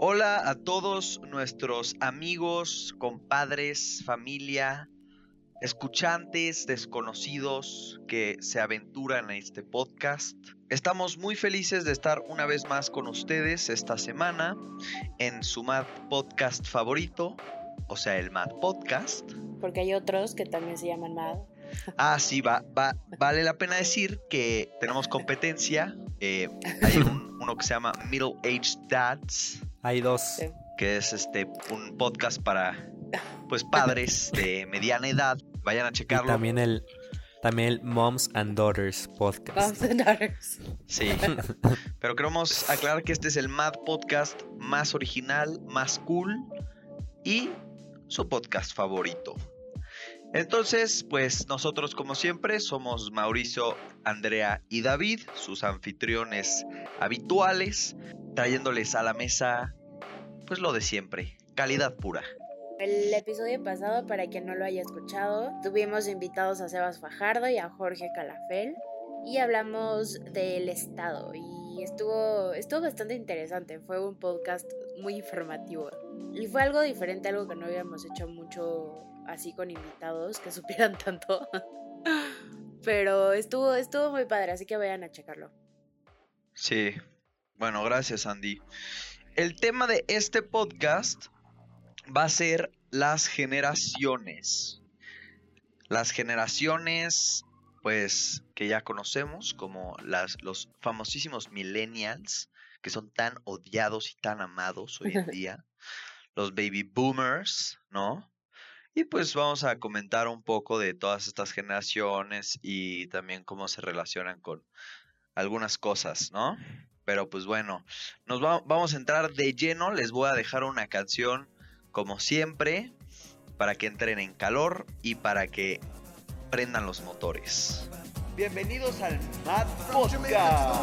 Hola a todos nuestros amigos, compadres, familia, escuchantes, desconocidos que se aventuran a este podcast. Estamos muy felices de estar una vez más con ustedes esta semana en su Mad Podcast favorito, o sea, el Mad Podcast. Porque hay otros que también se llaman Mad. Ah, sí, va, va, vale la pena decir que tenemos competencia. Eh, hay uno que se llama Middle Aged Dads. Hay dos. Que es este un podcast para pues padres de mediana edad. Vayan a checarlo. Y también el también el Moms and Daughters podcast. Moms and Daughters. Sí. Pero queremos aclarar que este es el Mad Podcast más original, más cool y su podcast favorito. Entonces, pues nosotros como siempre somos Mauricio, Andrea y David, sus anfitriones habituales, trayéndoles a la mesa pues lo de siempre, calidad pura. El episodio pasado, para quien no lo haya escuchado, tuvimos invitados a Sebas Fajardo y a Jorge Calafel y hablamos del Estado y estuvo, estuvo bastante interesante, fue un podcast muy informativo y fue algo diferente, algo que no habíamos hecho mucho así con invitados que supieran tanto. Pero estuvo, estuvo muy padre, así que vayan a checarlo. Sí. Bueno, gracias Andy. El tema de este podcast va a ser las generaciones. Las generaciones, pues, que ya conocemos, como las, los famosísimos millennials, que son tan odiados y tan amados hoy en día. los baby boomers, ¿no? Y pues vamos a comentar un poco de todas estas generaciones y también cómo se relacionan con algunas cosas, ¿no? Pero pues bueno, nos vamos a entrar de lleno. Les voy a dejar una canción como siempre para que entren en calor y para que prendan los motores. Bienvenidos al Mad Podcast.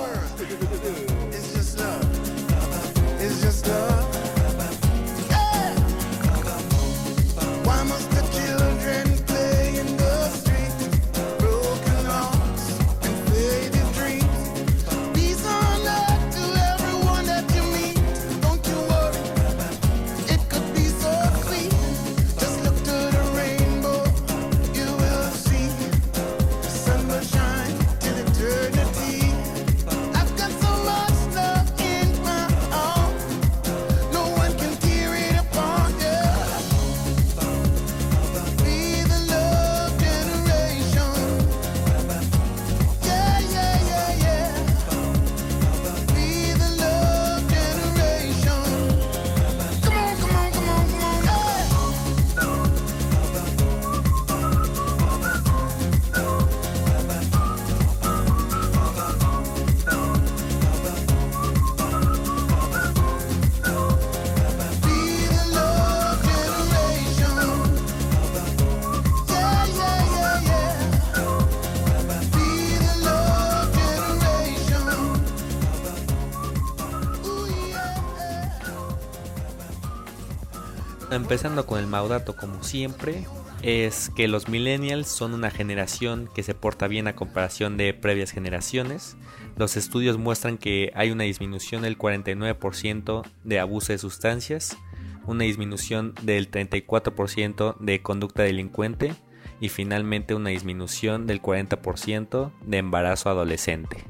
Empezando con el Maudato como siempre, es que los millennials son una generación que se porta bien a comparación de previas generaciones. Los estudios muestran que hay una disminución del 49% de abuso de sustancias, una disminución del 34% de conducta delincuente y finalmente una disminución del 40% de embarazo adolescente.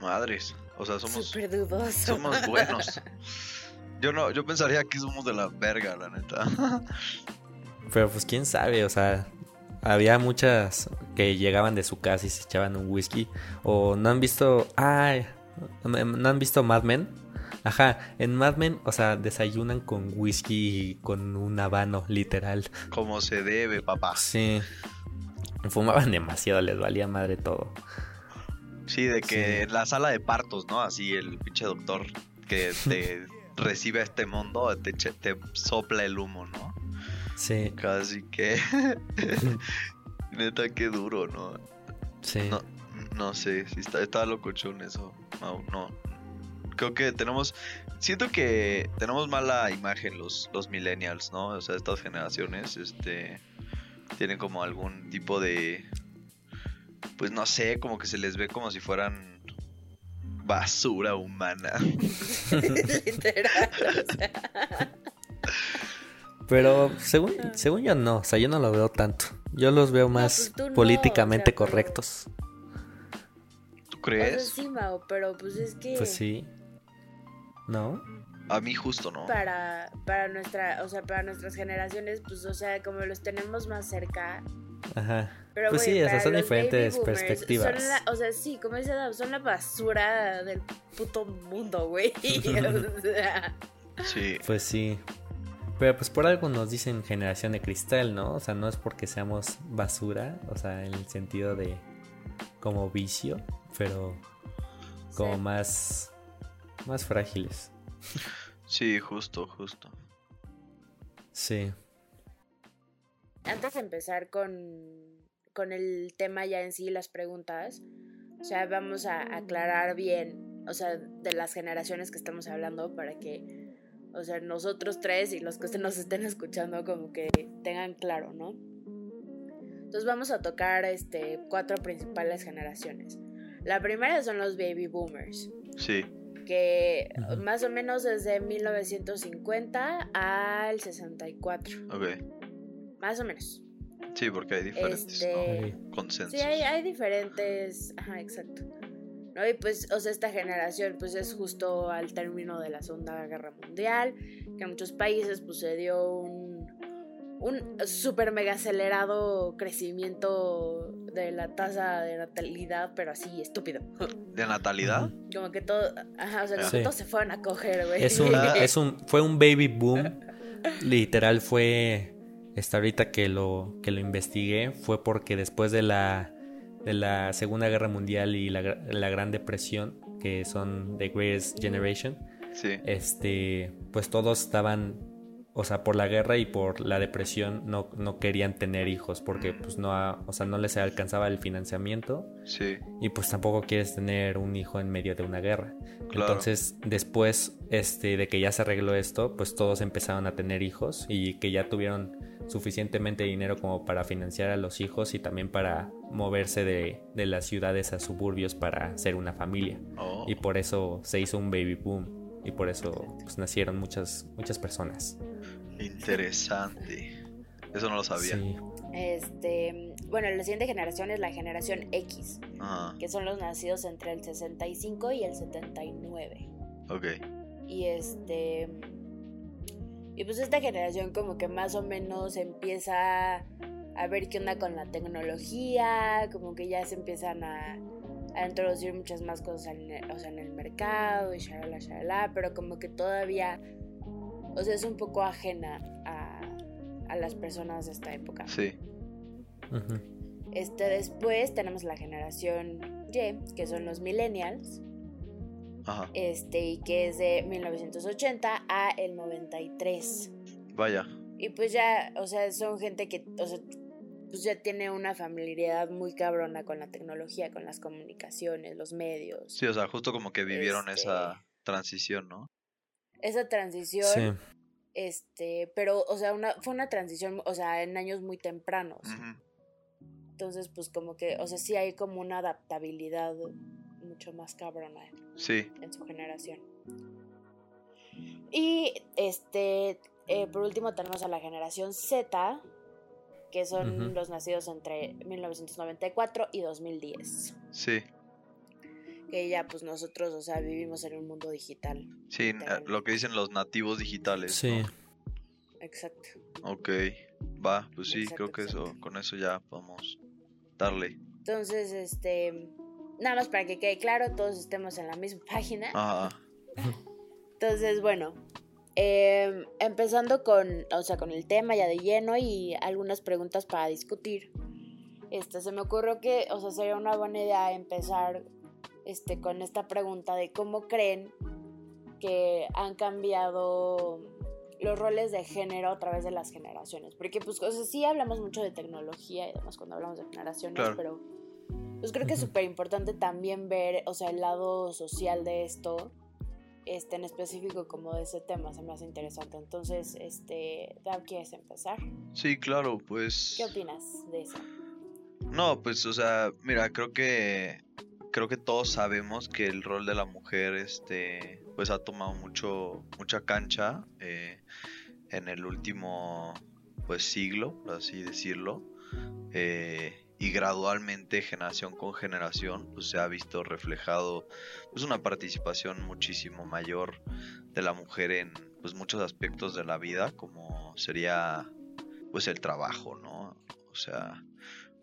Madres, o sea, somos, somos buenos. Yo no, yo pensaría que somos de la verga, la neta. Pero pues quién sabe, o sea, había muchas que llegaban de su casa y se echaban un whisky. O no han visto. Ay, ¿no han visto Mad Men? Ajá, en Mad Men, o sea, desayunan con whisky y con un habano, literal. Como se debe, papá. Sí. Fumaban demasiado, les valía madre todo. Sí, de que en la sala de partos, ¿no? Así el pinche doctor que te recibe a este mundo, te, te sopla el humo, ¿no? Sí. Casi que. Neta, qué duro, ¿no? Sí. No, no sé, si está, está locochón eso. No, no. Creo que tenemos. Siento que tenemos mala imagen los, los millennials, ¿no? O sea, estas generaciones, este. Tienen como algún tipo de. Pues no sé, como que se les ve como si fueran Basura humana. Literal. o sea. Pero según, según yo no, o sea, yo no lo veo tanto. Yo los veo más pues no, políticamente o sea, pero- correctos. ¿Tú O sea, crees? sí, pero pues es que Pues sí. ¿No? A mí justo no. para, para nuestra, o sea, para nuestras generaciones, pues, o sea, como los tenemos más cerca. Ajá. Pero Pues sí, o sea, son diferentes boomers, perspectivas. son la- o sea, sí, como dice Adam, son la basura del puto mundo, güey. o sea, Sí. Pues sí. Pero pues por algo nos dicen generación de cristal, ¿no? O sea, no es porque seamos basura, o sea, en el sentido de como vicio, pero como sí. más más frágiles. Sí, justo, justo. Sí. Antes de empezar con, con el tema ya en sí, las preguntas, o sea, vamos a aclarar bien, o sea, de las generaciones que estamos hablando para que, o sea, nosotros tres y los que nos estén escuchando como que tengan claro, ¿no? Entonces vamos a tocar este, cuatro principales generaciones. La primera son los baby boomers, Sí. Que más o menos desde 1950 al 64, Ok. más o menos. Sí, porque hay diferentes Este, ¿no? consensos. Sí, hay, hay diferentes. Ajá, exacto. ¿No? Y pues, o sea, esta generación, pues es justo al término de la Segunda Guerra Mundial, que en muchos países, pues se dio un, un súper mega acelerado crecimiento de la tasa de natalidad, pero así estúpido. ¿De natalidad? Como que todo, ajá, o sea, como Sí. que todos se fueron a coger, güey. Es un, es un, fue un baby boom. Literal fue, esta ahorita que lo, que lo investigué, fue porque después de la, de la Segunda Guerra Mundial y la, la Gran Depresión, que son The Greatest Generation, Sí. este, pues todos estaban, o sea, por la guerra y por la depresión no, no querían tener hijos porque pues no, ha- o sea, no les alcanzaba el financiamiento Sí. y pues tampoco quieres tener un hijo en medio de una guerra. Claro. Entonces, después este, de que ya se arregló esto, pues todos empezaron a tener hijos y que ya tuvieron suficientemente dinero como para financiar a los hijos y también para moverse de, de las ciudades a suburbios para hacer una familia. Oh, Y por eso se hizo un baby boom y por eso pues, nacieron muchas, muchas personas. Interesante. Eso no lo sabía. Sí. Este, bueno, la siguiente generación es la generación X, Ajá. que son los nacidos entre el 65 y el 79. Ok. Y este. Y pues esta generación, como que más o menos empieza a ver qué onda con la tecnología, como que ya se empiezan a, a introducir muchas más cosas en el, o sea, en el mercado y shalala, shalala, pero como que todavía, o sea, es un poco ajena a, a las personas de esta época. Sí. Este, después tenemos la generación Y, que son los millennials, Ajá. este, y que es de 1980 a el 93. Vaya. Y pues ya, o sea, son gente que, o sea, pues ya tiene una familiaridad muy cabrona con la tecnología, con las comunicaciones, los medios. Sí, o sea, justo como que vivieron Este- esa transición, ¿no? Esa transición, Sí. este, pero, o sea, una, fue una transición, o sea, en años muy tempranos. Entonces, pues como que, o sea, sí hay como una adaptabilidad mucho más cabrona Sí. en su generación. Y este, eh, por último tenemos a la generación Z, que son los nacidos entre 1994 y 2010. Sí. Que ya pues nosotros, o sea, vivimos en un mundo digital. Sí, eh, lo que dicen los nativos digitales. Sí. ¿no? Exacto. Ok. Va, pues sí, creo Exacto, que eso, con eso ya podemos darle. Entonces, este, nada más para que quede claro, todos estemos en la misma página. Ajá. Entonces, bueno, eh, empezando con, o sea, con el tema ya de lleno y algunas preguntas para discutir. Este, se me ocurrió que, o sea, sería una buena idea empezar este, con esta pregunta de cómo creen que han cambiado los roles de género a través de las generaciones. Porque, pues, o sea, sí hablamos mucho de tecnología y demás cuando hablamos de generaciones, Claro. pero pues creo que es súper importante también ver, o sea, el lado social de esto este, en específico como de ese tema, se me hace interesante. Entonces, este, Dab, ¿quieres empezar? Sí, claro, pues. ¿Qué opinas de eso? No, pues, o sea, mira, creo que creo que todos sabemos que el rol de la mujer, este, pues ha tomado mucho, mucha cancha eh, en el último, pues siglo, por así decirlo. Eh, y gradualmente generación con generación pues se ha visto reflejado pues una participación muchísimo mayor de la mujer en pues muchos aspectos de la vida como sería pues el trabajo no o sea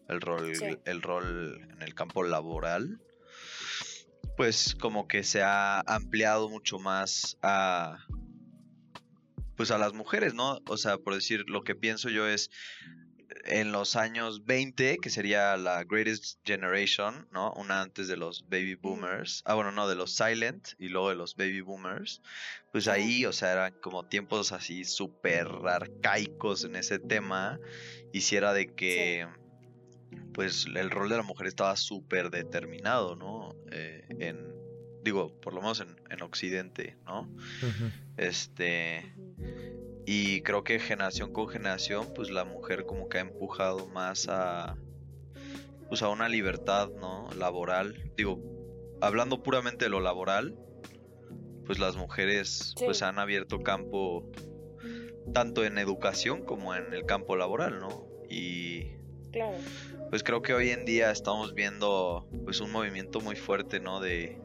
el rol el rol en el campo laboral pues como que se ha ampliado mucho más a pues a las mujeres no o sea por decir lo que pienso yo es en los años 20, que sería la Greatest Generation, ¿no? Una antes de los Baby Boomers. Ah, bueno, no, de los Silent y luego de los Baby Boomers. Pues ahí, o sea, eran como tiempos así súper arcaicos en ese tema. Hiciera de que, pues, el rol de la mujer estaba súper determinado, ¿no? Eh, en, digo, por lo menos en, en Occidente, ¿no? Este y creo que generación con generación, pues la mujer como que ha empujado más a, pues a una libertad, ¿no? Laboral. Digo, hablando puramente de lo laboral, pues las mujeres pues han abierto campo tanto en educación como en el campo laboral, ¿no? Y claro. pues creo que hoy en día estamos viendo pues un movimiento muy fuerte, ¿no? De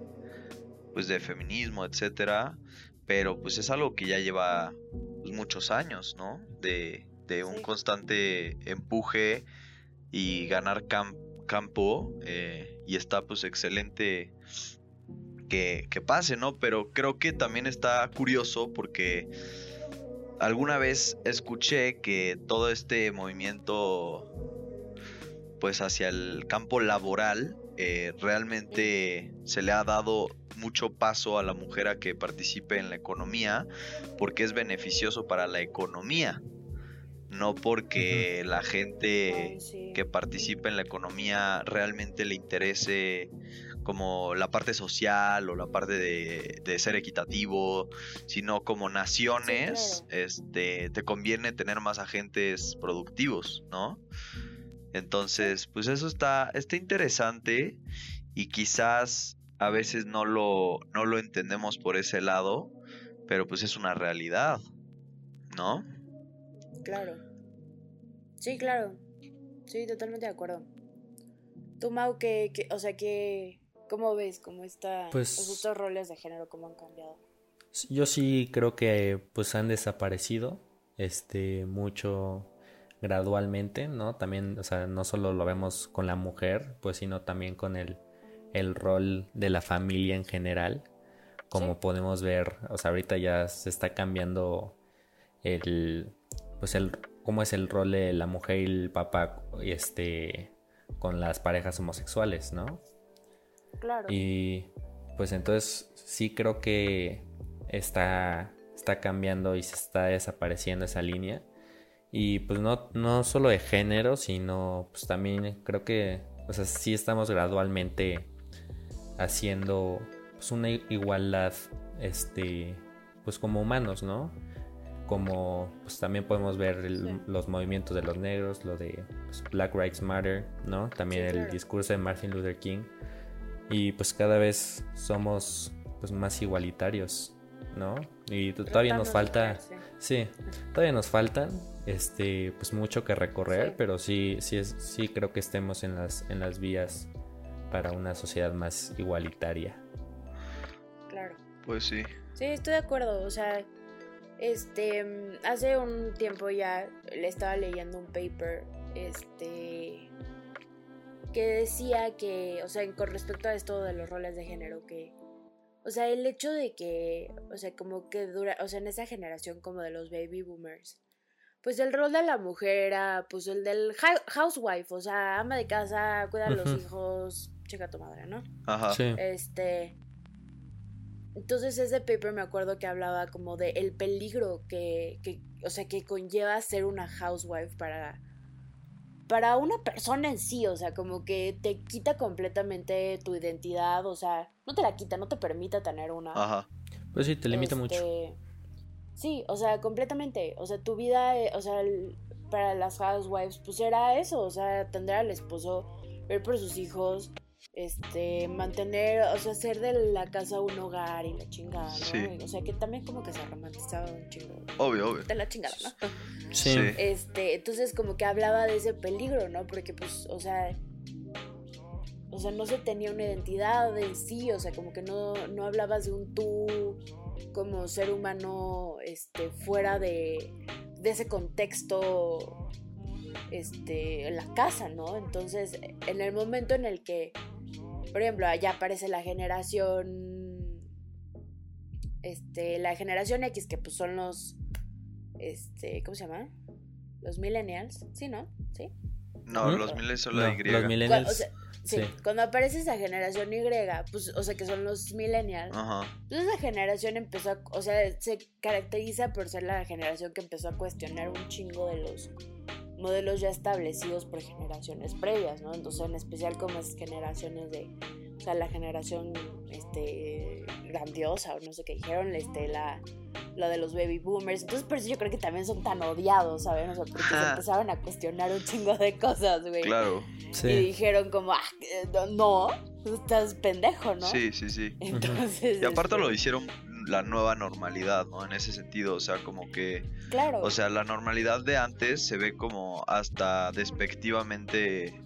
pues de feminismo, etcétera, pero pues es algo que ya lleva pues, muchos años, ¿no? De, un constante empuje y ganar campo eh, y está pues excelente que, que, pase, ¿no? Pero creo que también está curioso porque alguna vez escuché que todo este movimiento pues hacia el campo laboral eh, realmente se le ha dado mucho paso a la mujer a que participe en la economía porque es beneficioso para la economía, no porque la gente que participe en la economía realmente le interese como la parte social o la parte de, ser equitativo, sino como naciones, este, te conviene tener más agentes productivos, ¿no? Entonces, pues eso está, está interesante y quizás a veces no lo, no lo entendemos por ese lado, pero pues es una realidad, ¿no? Claro. Sí, claro. Sí, totalmente de acuerdo. Tú, Mau, que, o sea, que, ¿cómo ves cómo está, pues, estos roles de género, cómo han cambiado? Yo sí creo que pues han desaparecido, este, mucho gradualmente, ¿no? También, o sea, no solo lo vemos con la mujer, pues sino también con el, el rol de la familia en general. Como podemos ver, o sea, ahorita ya se está cambiando el, pues el, cómo es el rol de la mujer y el papá, este, con las parejas homosexuales, ¿no? Claro. Y pues entonces sí creo que está, está cambiando y se está desapareciendo esa línea. Y pues no, no solo de género, sino pues también creo que, o sea, sí estamos gradualmente haciendo pues una igualdad, este, pues como humanos, ¿no? Como pues también podemos ver los movimientos de los negros, lo de pues, Black Lives Matter, ¿no? También el discurso de Martin Luther King. Y pues cada vez somos pues más igualitarios, ¿no? Y todavía nos falta, sí, todavía nos faltan este, pues mucho que recorrer, pero sí, sí, es, sí creo que estemos en las, en las vías para una sociedad más igualitaria. Claro. Pues sí. Sí, estoy de acuerdo. O sea, este, hace un tiempo ya le estaba leyendo un paper, este, que decía que, o sea, con respecto a esto de los roles de género, que, o sea, el hecho de que, o sea, como que dura, o sea, en esa generación como de los baby boomers, pues el rol de la mujer era pues el del housewife, o sea, ama de casa, cuida a los hijos, checa tu madre, ¿no? Ajá. Sí. Este entonces ese paper me acuerdo que hablaba como de el peligro que, que o sea, que conlleva ser una housewife para para una persona en sí, o sea, como que te quita completamente tu identidad, o sea, no te la quita, no te permite tener una. Ajá. Pues sí, te limita mucho. Este, Sí, o sea, completamente. O sea, tu vida, eh, o sea, para las housewives, pues era eso, o sea, atender al esposo, ver por sus hijos, este, mantener, o sea, hacer de la casa un hogar y la chingada, ¿no? Sí. O sea, que también como que se romantizaba un chingo. Obvio, obvio. De la chingada, ¿no? Sí. Sí. Este, entonces como que hablaba de ese peligro, ¿no? Porque pues, o sea, o sea, no se tenía una identidad en sí, o sea, como que no, no hablabas de un tú como ser humano, este, fuera de, de ese contexto, este, en la casa, ¿no? Entonces, en el momento en el que, por ejemplo, allá aparece la generación, este, la generación X, que pues son los, este, ¿cómo se llama? Los millennials, ¿sí, no? ¿Sí? No, ¿Mm? los miles son No, la Y. los millennials. o sea, sí, sí. cuando aparece esa generación Y, pues, o sea, que son los millennials, Ajá. pues esa generación empezó a, o sea, se caracteriza por ser la generación que empezó a cuestionar un chingo de los modelos ya establecidos por generaciones previas, ¿no? Entonces, en especial como esas generaciones de, o sea, la generación, este, grandiosa, o no sé qué dijeron, este, la, la de los baby boomers. Entonces, por eso yo creo que también son tan odiados, ¿saben? O sea, porque se empezaron a cuestionar un chingo de cosas, güey. Claro. Y Sí. dijeron como, ah, no, estás pendejo, ¿no? Sí, sí, sí. Entonces, Y aparte este, lo hicieron la nueva normalidad, ¿no? En ese sentido, o sea, como que, Claro. o sea, la normalidad de antes se ve como hasta despectivamente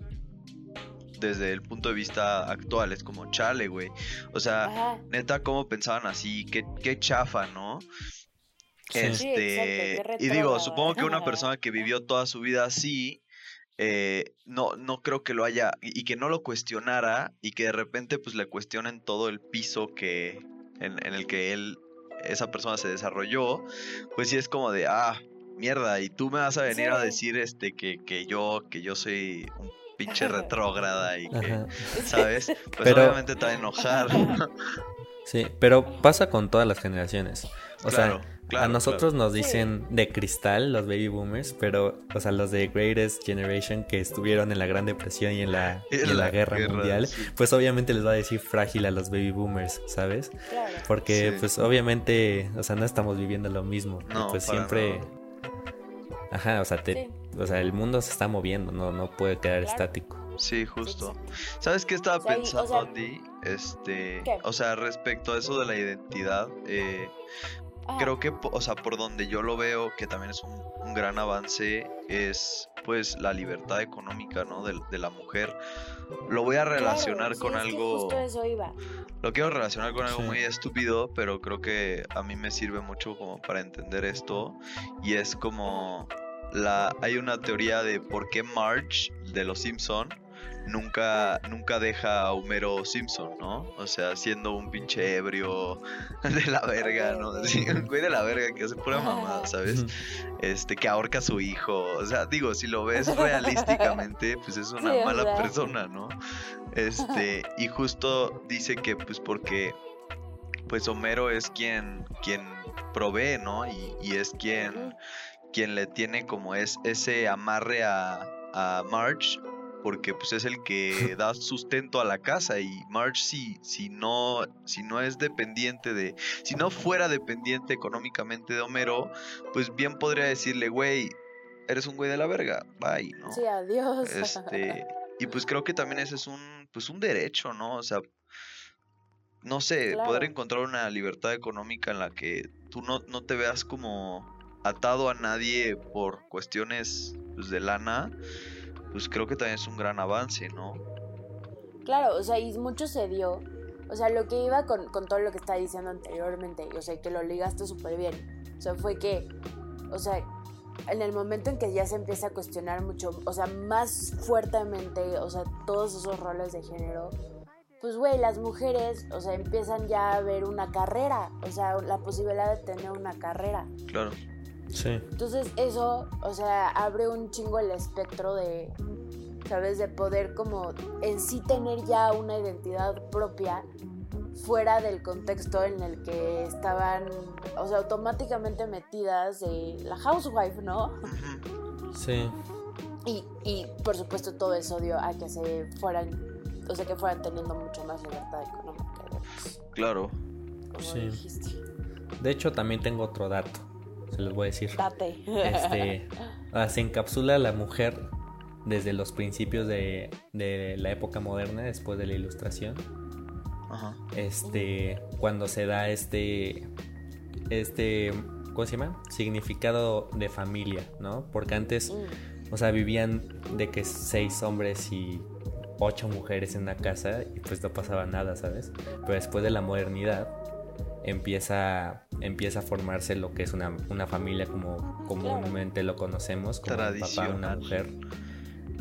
desde el punto de vista actual, es como chale, güey. O sea, Ajá. neta, ¿cómo pensaban así? Qué, qué chafa, ¿no? Sí. Este, Sí, exacto, qué y digo, supongo que una persona que vivió toda su vida así, eh, no, no creo que lo haya, y que no lo cuestionara, y que de repente pues le cuestionen todo el piso que, en, en el que él, esa persona se desarrolló, pues sí es como de, ah, mierda, y tú me vas a venir a decir este que, que yo, que yo soy un pinche retrógrada y que, Ajá. ¿sabes? Pues Pero- obviamente te va a enojar. Sí, pero pasa con todas las generaciones. O Claro, sea, claro, a nosotros nos Sí. dicen de cristal los baby boomers, pero, o sea, los de Greatest Generation que estuvieron en la Gran Depresión y en la, y en la Guerra, Mundial, sí. pues obviamente les va a decir frágil a los baby boomers, ¿sabes? Claro. Porque, Sí. pues obviamente, o sea, no estamos viviendo lo mismo. No, pues para siempre. Ajá, o sea, te, Sí. o sea, el mundo se está moviendo, no, no puede quedar Claro. estático. Sí, justo. ¿Sabes qué estaba O sea, y- o pensando, sea- Andy? Este, ¿Qué? o sea, respecto a eso de la identidad, eh, Ajá. creo que, o sea, por donde yo lo veo, que también es un, un gran avance, es pues la libertad económica, ¿no? De, de la mujer. Lo voy a Claro, relacionar sí, con es que algo, Justo eso iba. lo quiero relacionar con algo Sí. muy estúpido, pero creo que a mí me sirve mucho como para entender esto, y es como la, hay una teoría de por qué Marge de los Simpson nunca, nunca deja a Homero Simpson, ¿no? O sea, siendo un pinche ebrio de la verga, ¿no? Así, un güey de la verga que hace pura mamada, ¿sabes? Este, que ahorca a su hijo. O sea, digo, si lo ves realísticamente, pues es una Sí, mala persona, ¿no? Este, y justo dice que, pues, porque, pues Homero es quien, quien provee, ¿no? Y, y es quien, quien le tiene como es ese amarre a, a Marge porque pues es el que da sustento a la casa y Marge si, si no si no es dependiente de si no fuera dependiente económicamente de Homero pues bien podría decirle güey eres un güey de la verga bye no Sí, adiós. este y pues creo que también ese es un pues un derecho no o sea no sé poder encontrar una libertad económica en la que tú no, no te veas como atado a nadie por cuestiones pues, de lana pues creo que también es un gran avance no Claro, o sea, y mucho se dio. O sea, lo que iba con, con todo lo que estaba diciendo anteriormente, o sea, que lo ligaste súper bien. O sea, fue que, o sea, en el momento en que ya se empieza a cuestionar mucho, o sea, más fuertemente, o sea, todos esos roles de género, pues, güey, las mujeres, o sea, empiezan ya a ver una carrera, o sea, la posibilidad de tener una carrera. claro Sí. Entonces eso, o sea, abre un chingo el espectro de, ¿sabes? De poder como en sí tener ya una identidad propia fuera del contexto en el que estaban, o sea, automáticamente metidas de la housewife, ¿no? Sí. Y, y por supuesto todo eso dio a que se fueran, o sea, que fueran teniendo mucho más libertad económica, claro como Sí. dijiste. De hecho, también tengo otro dato. Se los voy a decir. Date. Este, ah, se encapsula la mujer desde los principios de, de la época moderna, después de la ilustración, Ajá. este, cuando se da este, este, ¿cómo se llama? Significado de familia, ¿no? Porque antes, Mm. o sea, vivían de que seis hombres y ocho mujeres en una casa y pues no pasaba nada, ¿sabes? Pero después de la modernidad empieza, empieza a formarse lo que es una, una familia como comúnmente lo conocemos, como un papá, una mujer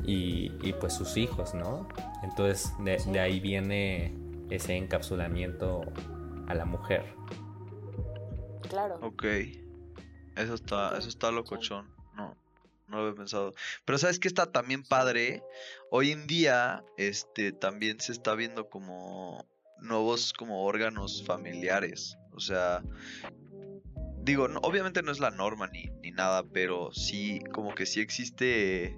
y, y, pues sus hijos, ¿no? Entonces de, Sí. de ahí viene ese encapsulamiento a la mujer. Claro. Ok. Eso está, eso está locochón. No, no lo había pensado. Pero ¿sabes qué está también padre? Hoy en día, este, también se está viendo como nuevos como órganos familiares. O sea, digo, no- obviamente no es la norma ni, ni nada, pero sí, como que sí existe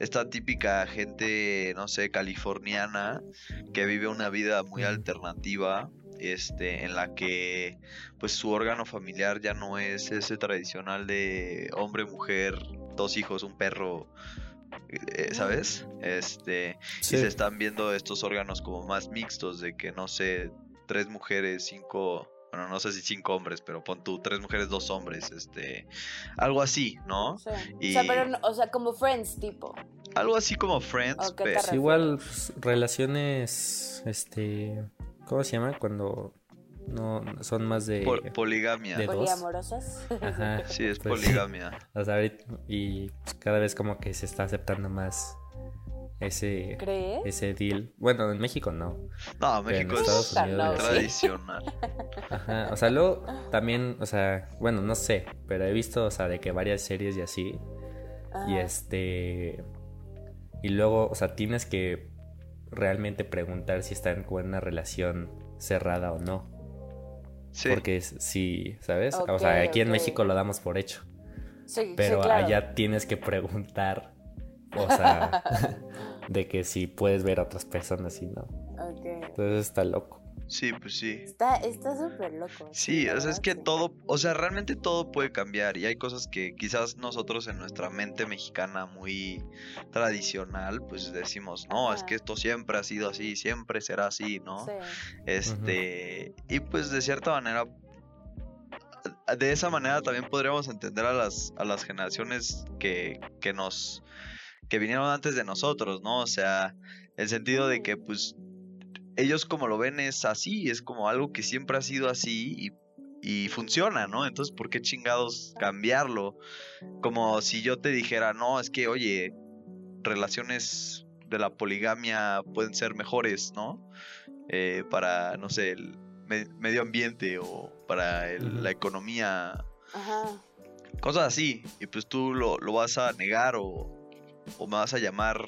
esta típica gente, no sé, californiana, que vive una vida muy alternativa, este, en la que pues su órgano familiar ya no es ese tradicional de hombre, mujer, dos hijos, un perro, eh, ¿sabes? Este, y se están viendo estos órganos como más mixtos de que no sé, tres mujeres, cinco, bueno, no sé si cinco hombres, pero pon tú, tres mujeres, dos hombres, este, algo así, ¿no? Sí. Y- O sea, pero, no- o sea, como Friends, tipo. Algo así como Friends, ¿O qué te pero... Pues igual pues, relaciones, este, ¿cómo se llama? Cuando no son más de... pol- poligamia. de- dos. Poliamorosas. Ajá, Sí, es pues, poligamia. o sea, ahorita- y cada vez como que se está aceptando más ese, ¿Crees? ese deal. Bueno, en México no. No, pero en México Estados es Unidos sí. tradicional. Ajá, o sea, luego también, o sea, bueno, no sé, pero he visto, o sea, de que varias series y así, y este, y luego, o sea, tienes que realmente preguntar si están con una relación cerrada o no, Sí. porque sí, ¿sabes? o sea, aquí en. México lo damos por hecho, Sí, sí, pero claro. allá tienes que preguntar, o sea, de que si puedes ver a otras personas y no, entonces está loco. Sí, pues sí. Está está súper loco. Sí, o sea, es que sí. todo, o sea, realmente todo puede cambiar y hay cosas que quizás nosotros en nuestra mente mexicana muy tradicional, pues decimos, no, es que esto siempre ha sido así, siempre será así, ¿no? Sí. Este, y pues de cierta manera, de esa manera también podríamos entender a las, a las generaciones que, que nos, que vinieron antes de nosotros, ¿no? O sea, el sentido de que pues ellos como lo ven es así, es como algo que siempre ha sido así y, y funciona, ¿no? Entonces, ¿por qué chingados cambiarlo? Como si yo te dijera, no, es que, oye, relaciones de la poligamia pueden ser mejores, ¿no? Eh, para, no sé, el me- medio ambiente o para el- la economía, Ajá. cosas así. Y pues tú lo, lo vas a negar o, o me vas a llamar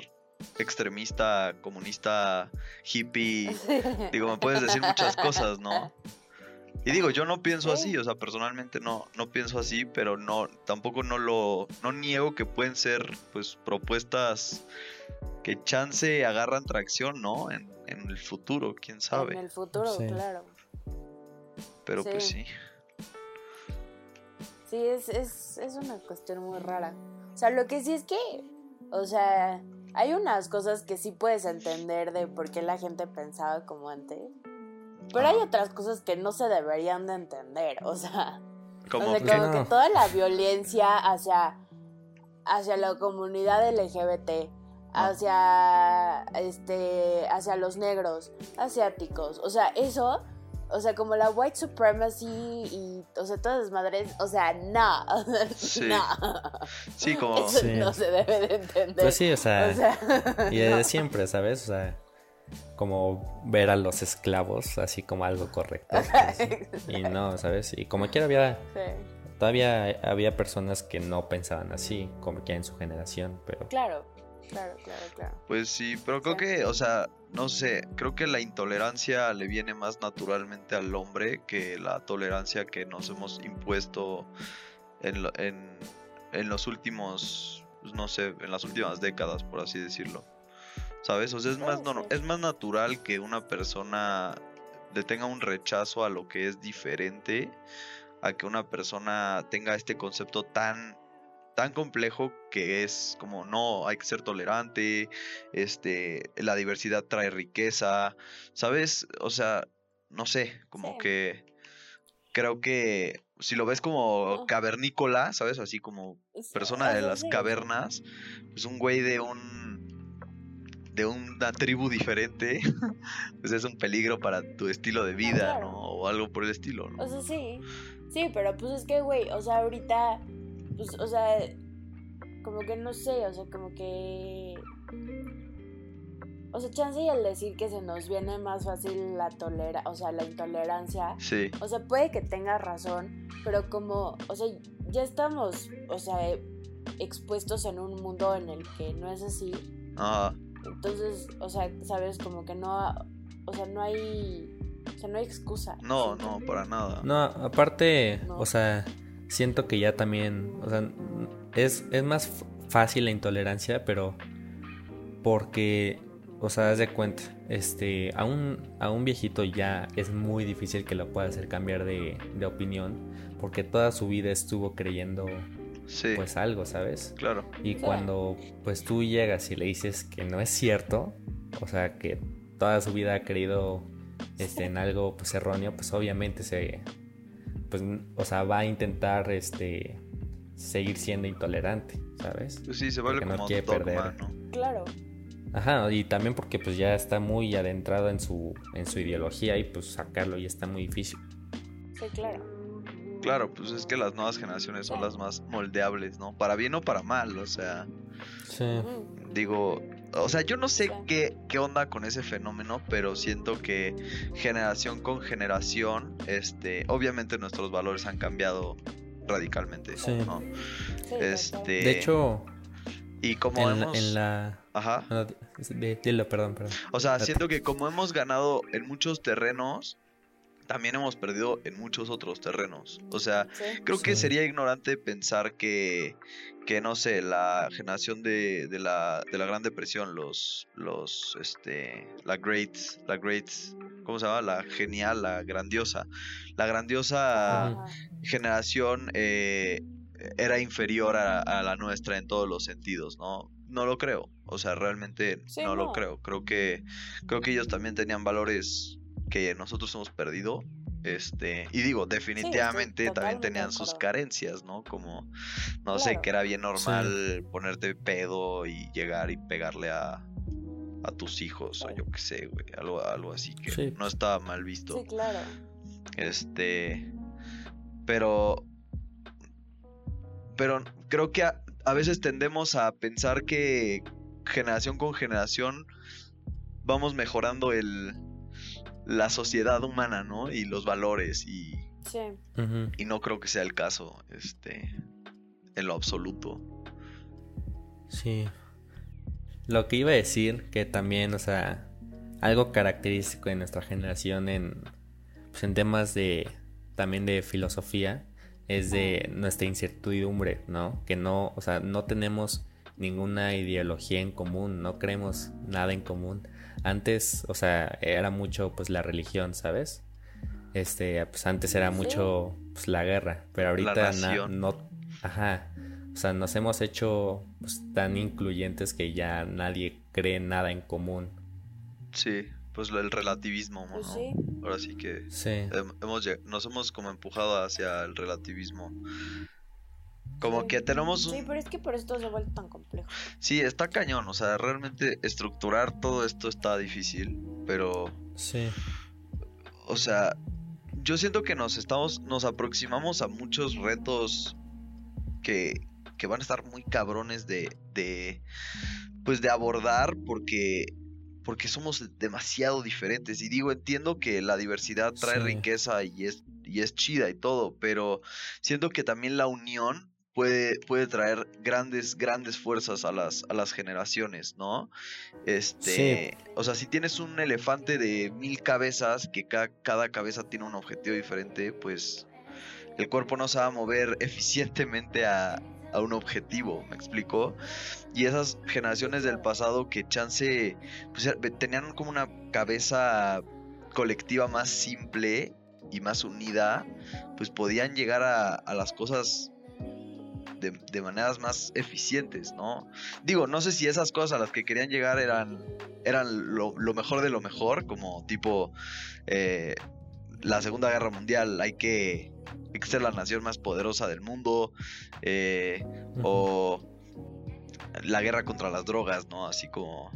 extremista, comunista, hippie. Digo, me puedes decir muchas cosas, ¿no? Y digo, yo no pienso Sí. así, o sea, personalmente no, no pienso así, pero no, tampoco no lo, no niego que pueden ser, pues, propuestas que chance agarran tracción, ¿no? En, en el futuro, quién En sabe. el futuro, Sí. claro. Pero pues sí. sí. Sí, es, es, es una cuestión muy rara. O sea, lo que sí es que, o sea, hay unas cosas que sí puedes entender de por qué la gente pensaba como antes. Pero hay otras cosas que no se deberían de entender. O sea, Como o sea, pues, como que toda la violencia hacia, hacia la comunidad LGBT, Ah. hacia este, hacia los negros, asiáticos, o sea, eso, o sea, como la white supremacy y, o sea, todas las madres, o sea, no, Sí. no, sí, como eso Sí. no se debe de entender. Pues sí, o sea, o sea, y no. de siempre, ¿sabes? O sea, como ver a los esclavos así como algo correcto. pues, y no, ¿sabes? Y como quiera había, Sí, todavía había personas que no pensaban así, como que en su generación, pero claro, claro, claro, claro. Pues sí, pero creo que, o sea, no sé, creo que la intolerancia le viene más naturalmente al hombre que la tolerancia que nos hemos impuesto en, lo- en, en los últimos, pues, no sé, en las últimas décadas, por así decirlo. ¿Sabes? O sea, es más, ser. es más natural que una persona le tenga un rechazo a lo que es diferente a que una persona tenga este concepto tan tan complejo que es como no, hay que ser tolerante, este, la diversidad trae riqueza, ¿sabes? O sea, no sé, como que creo que si lo ves como cavernícola, ¿sabes? Así como persona de las cavernas, pues un güey de un de una tribu diferente, pues es un peligro para tu estilo de vida, ¿no? O algo por el estilo, ¿no? O sea, sí. Sí, pero pues es que, güey, o sea, ahorita, pues, o sea, como que no sé, o sea, como que... O sea, chance y al decir que se nos viene más fácil la tolera, o sea, la intolerancia. Sí. O sea, puede que tenga razón, pero como, o sea, ya estamos, o sea, expuestos en un mundo en el que no es así. Ajá. Entonces, o sea, sabes, como que no, o sea, no hay, o sea, no hay excusa. No, no, para nada. No, aparte, o sea, siento que ya también, o sea, es, es más fácil la intolerancia, pero porque, o sea, haz de cuenta, este, a un, a un viejito ya es muy difícil que lo pueda hacer cambiar de, de opinión, porque toda su vida estuvo creyendo pues algo, ¿sabes? Claro. Y cuando pues tú llegas y le dices que no es cierto, o sea, que toda su vida ha creído este, en algo pues erróneo, pues obviamente se pues o sea, va a intentar este seguir siendo intolerante, ¿sabes? Pues sí, se vuelve como no quiere perder. Claro. Ajá, y también porque pues ya está muy adentrado en su en su ideología y pues sacarlo ya está muy difícil. Sí, claro claro, pues es que las nuevas generaciones son las más moldeables, ¿no? Para bien o para mal, o sea. Sí. Digo, o sea, yo no sé qué, qué onda con ese fenómeno, pero siento que generación con generación, este, obviamente nuestros valores han cambiado radicalmente, sí. ¿no? este, de hecho, y como en, en la Ajá. dilo, perdón, perdón. O sea, siento que como hemos ganado en muchos terrenos, también hemos perdido en muchos otros terrenos. O sea, creo que sería ignorante pensar que, que no sé, la generación de, de, la, de la Gran Depresión, los, los, este, la Great, la Great, ¿cómo se llama? La genial, la grandiosa. La grandiosa generación eh, era inferior a, la nuestra en todos los sentidos, ¿no? No lo creo, o sea, realmente no, lo creo. Creo que, creo que ellos también tenían valores que nosotros hemos perdido. Este, y digo, definitivamente también tenían sus carencias, ¿no? Como, no sé, que era bien normal ponerte pedo y llegar y pegarle a, a tus hijos, o yo qué sé, güey, algo, algo así que no estaba mal visto. Sí, claro. Este, pero, pero creo que a, a veces tendemos a pensar que generación con generación vamos mejorando el, la sociedad humana, ¿no? Y los valores y... Sí. Y no creo que sea el caso, este, en lo absoluto. Sí. Lo que iba a decir, que también, o sea, algo característico de nuestra generación en, pues en temas de, también de filosofía, es de nuestra incertidumbre, ¿no? Que no, o sea, no tenemos ninguna ideología en común, no creemos nada en común. Antes, o sea, era mucho pues la religión, ¿sabes? Este, pues antes era mucho pues la guerra, pero ahorita no, ajá. O sea, nos hemos hecho pues, tan incluyentes que ya nadie cree nada en común. Sí, pues el relativismo, ¿no? Pues Ahora sí que sí. hemos, nos hemos como empujado hacia el relativismo. Como que tenemos un... Sí, pero es que por esto se vuelve tan complejo. Sí, está cañón, o sea, realmente estructurar todo esto está difícil, pero... Sí. O sea, yo siento que nos estamos, nos aproximamos a muchos retos que, que van a estar muy cabrones de, de, pues de abordar porque porque somos demasiado diferentes. Y digo, entiendo que la diversidad trae riqueza y es, y es chida y todo, pero siento que también la unión puede, puede traer grandes, grandes fuerzas a las, a las generaciones, ¿no? Este, o sea, si tienes un elefante de mil cabezas, que cada cabeza tiene un objetivo diferente, pues el cuerpo no se va a mover eficientemente a, a un objetivo, ¿me explico? Y esas generaciones del pasado que chance, pues tenían como una cabeza colectiva más simple y más unida, pues podían llegar a, a las cosas de, maneras más eficientes, ¿no? Digo, no sé si esas cosas a las que querían llegar eran, eran lo, mejor de lo mejor, como tipo eh, la Segunda Guerra Mundial, hay que, ser la nación más poderosa del mundo, eh, o la guerra contra las drogas, ¿no? Así como...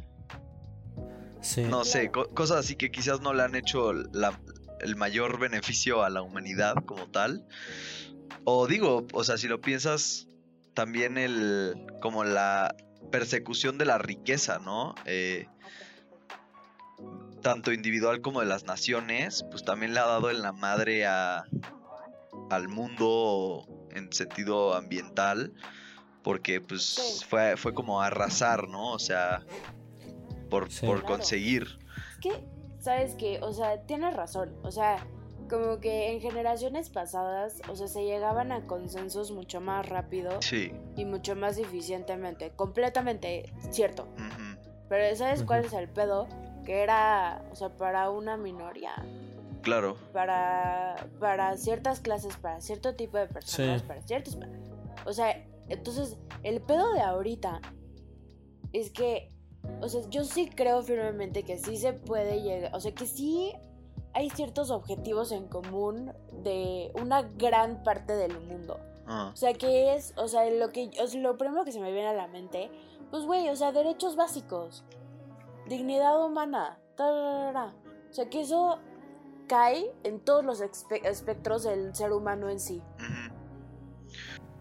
No sé, cosas así que quizás no le han hecho el mayor beneficio a la humanidad como tal. O digo, o sea, si lo piensas, también el. como la persecución de la riqueza, ¿no? Eh, tanto individual como de las naciones, pues también le ha dado en la madre a, al mundo en sentido ambiental, porque pues fue, fue como arrasar, ¿no? O sea, por, por conseguir. ¿Qué? ¿Sabes qué? O sea, tienes razón, o sea, como que en generaciones pasadas, o sea, se llegaban a consensos mucho más rápido y mucho más eficientemente. Completamente cierto. Pero ¿sabes cuál es el pedo? Que era, o sea, para una minoría. Claro. Para, para ciertas clases, para cierto tipo de personas, para ciertos... O sea, entonces, el pedo de ahorita es que, o sea, yo sí creo firmemente que sí se puede llegar, o sea, que sí hay ciertos objetivos en común de una gran parte del mundo. Ah. O sea, que es, o sea, lo que lo primero que se me viene a la mente, pues güey, o sea, derechos básicos, dignidad humana, o sea, que eso cae en todos los espectros del ser humano en sí.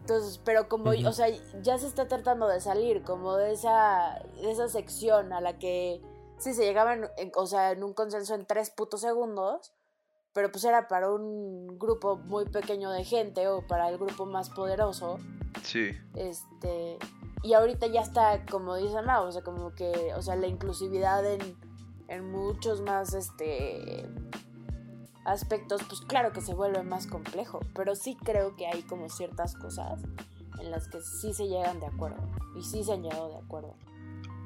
Entonces, pero como, o sea, ya se está tratando de salir como de esa, de esa sección a la que sí se llegaban, o sea, en un consenso en tres putos segundos, pero pues era para un grupo muy pequeño de gente o para el grupo más poderoso. Sí. Este, y ahorita ya está, como dice Mau, o sea, como que, o sea, la inclusividad en, en muchos más, este, aspectos, pues claro que se vuelve más complejo, pero sí creo que hay como ciertas cosas en las que sí se llegan de acuerdo y sí se han llegado de acuerdo.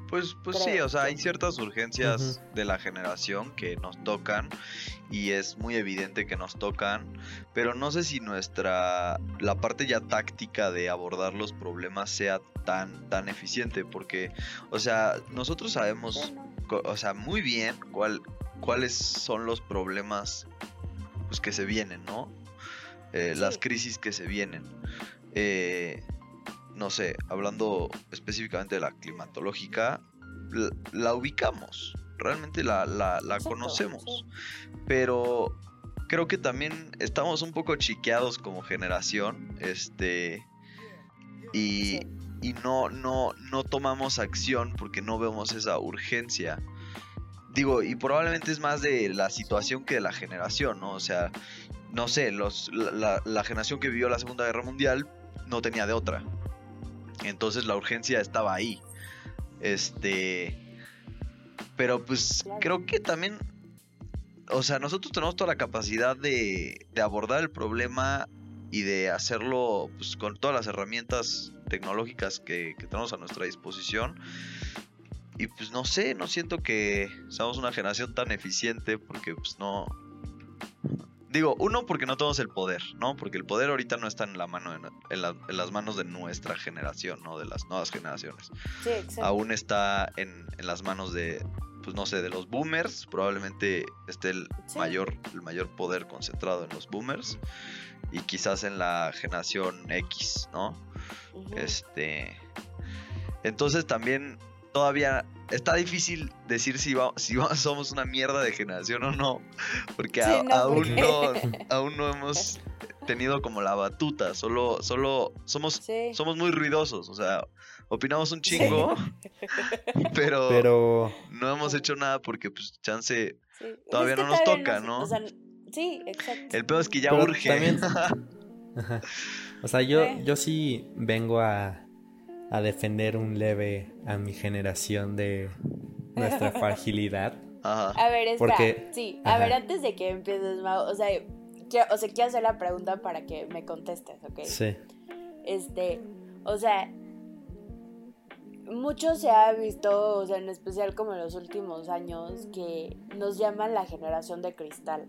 Pues, pues sí, o sea, hay ciertas urgencias de la generación que nos tocan y es muy evidente que nos tocan, pero no sé si nuestra, la parte ya táctica de abordar los problemas sea tan, tan eficiente, porque, o sea, nosotros sabemos, o sea, muy bien cuál, cuáles son los problemas pues, que se vienen, ¿no? Eh, las crisis que se vienen. Eh, no sé, hablando específicamente de la climatológica, la, ubicamos, realmente la, conocemos, pero creo que también estamos un poco chiqueados como generación, este, y, y no, no, no tomamos acción porque no vemos esa urgencia. Digo, y probablemente es más de la situación que de la generación, ¿no? O sea, no sé, los, la, la generación que vivió la Segunda Guerra Mundial no tenía de otra. Entonces la urgencia estaba ahí. Este. Pero pues creo que también. O sea, nosotros tenemos toda la capacidad de, de abordar el problema y de hacerlo pues, con todas las herramientas tecnológicas que, que tenemos a nuestra disposición. Y pues no sé, no siento que seamos una generación tan eficiente porque pues no, Digo, uno, porque no tenemos el poder, ¿no? Porque el poder ahorita no está en la mano, en, las manos de nuestra generación, ¿no? De las nuevas generaciones. Sí, exacto. Aún está en, las manos de, pues no sé, de los boomers. Probablemente esté el mayor, el mayor poder concentrado en los boomers. Y quizás en la generación X, ¿no? Este. Entonces también todavía está difícil decir si, si somos una mierda de generación o no, porque, aún, no, aún no hemos tenido como la batuta, solo, solo somos, somos muy ruidosos, o sea, opinamos un chingo, pero, no hemos hecho nada porque pues chance todavía no nos toca, ¿no? sí, exacto. El peor es que ya urge. o sea, yo, yo sí vengo a a defender un leve a mi generación de nuestra fragilidad. A ver, espera. Porque... Sí, a ver, antes de que empieces, o sea, quiero, o sea, quiero hacer la pregunta para que me contestes, ¿ok? Sí. Este, o sea, mucho se ha visto, o sea, en especial como en los últimos años, que nos llaman la generación de cristal.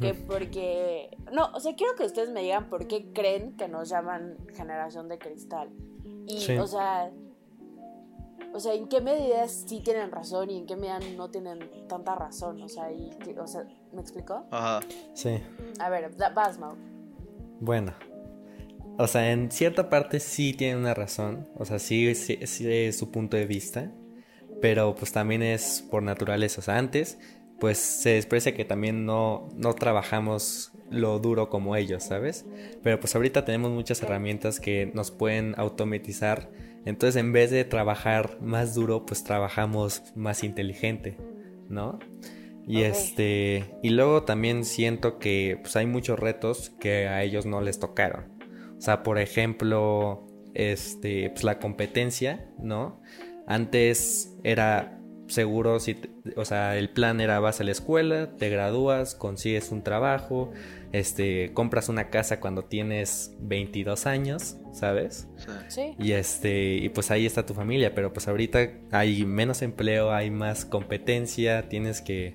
que porque... No, o sea, quiero que ustedes me digan por qué creen que nos llaman generación de cristal. Y, o sea... O sea, ¿en qué medida sí tienen razón y en qué medida no tienen tanta razón? O sea, y, o sea ¿me explicó? Ajá. Sí. A ver, vas, Mau. Bueno, o sea, en cierta parte sí tiene una razón. O sea, sí, sí, es su punto de vista. Pero pues también es por naturaleza. O sea, antes pues se desprecia que también no, no trabajamos lo duro como ellos, ¿sabes? Pero pues ahorita tenemos muchas herramientas que nos pueden automatizar. Entonces en vez de trabajar más duro, pues trabajamos más inteligente, ¿no? Y este. Y luego también siento que pues, hay muchos retos que a ellos no les tocaron. O sea, por ejemplo, este, pues la competencia, ¿no? Antes era seguro si, o sea, el plan era vas a la escuela, te gradúas, consigues un trabajo, este, compras una casa cuando tienes 22 años, ¿sabes? Sí. Y este, y pues ahí está tu familia, pero pues ahorita hay menos empleo, hay más competencia, tienes que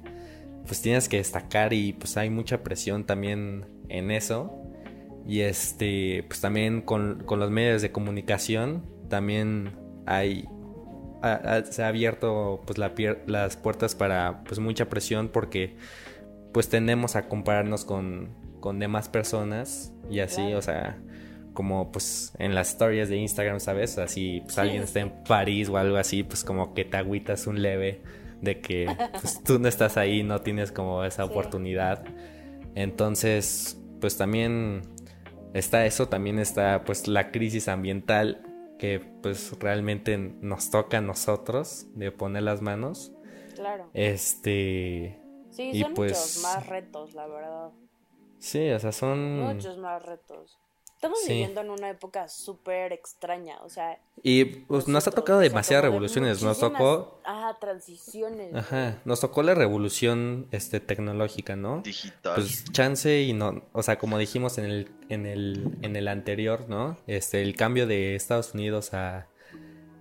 pues tienes que destacar y pues hay mucha presión también en eso. Y este, pues también con, los medios de comunicación también hay se ha abierto pues las puertas para pues mucha presión porque pues tendemos a compararnos con, con demás personas y así, o sea, como pues en las stories de Instagram, ¿sabes? Así pues alguien está en París o algo así, pues como que te agüitas un leve de que pues, tú no estás ahí, no tienes como esa oportunidad. Entonces, pues también está eso, también está pues la crisis ambiental que pues realmente nos toca a nosotros de poner las manos. Claro. Este... Sí, son pues, muchos más retos, la verdad. Sí, o sea, son... Muchos más retos. Estamos viviendo en una época súper extraña, o sea... Y pues nos ha tocado demasiadas revoluciones, nos tocó... Ajá, transiciones. Ajá, nos tocó la revolución este, tecnológica, ¿no? Digital. Pues chance y no, o sea, como dijimos en el, en el, en el anterior, ¿no? Este, el cambio de Estados Unidos a,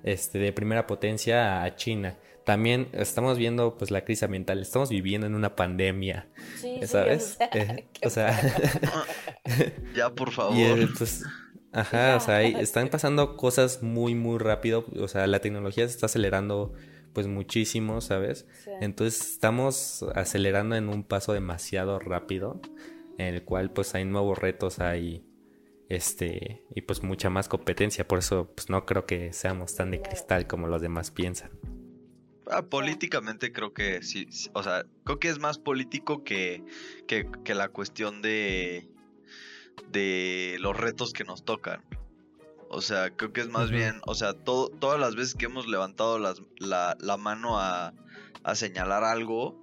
este, de primera potencia a China también estamos viendo pues la crisis ambiental, estamos viviendo en una pandemia, ¿sabes? o sea, eh, ya por favor. Y pues, ajá, o sea, están pasando cosas muy muy rápido, o sea, la tecnología se está acelerando pues muchísimo, ¿sabes? Entonces estamos acelerando en un paso demasiado rápido, en el cual pues hay nuevos retos, hay este y pues mucha más competencia, por eso pues no creo que seamos tan de cristal como los demás piensan. Ah, políticamente creo que sí, o sea, creo que es más político que, que, la cuestión de, de los retos que nos tocan. O sea, creo que es más bien, o sea, todo, todas las veces que hemos levantado las, la, la, mano a, a, señalar algo,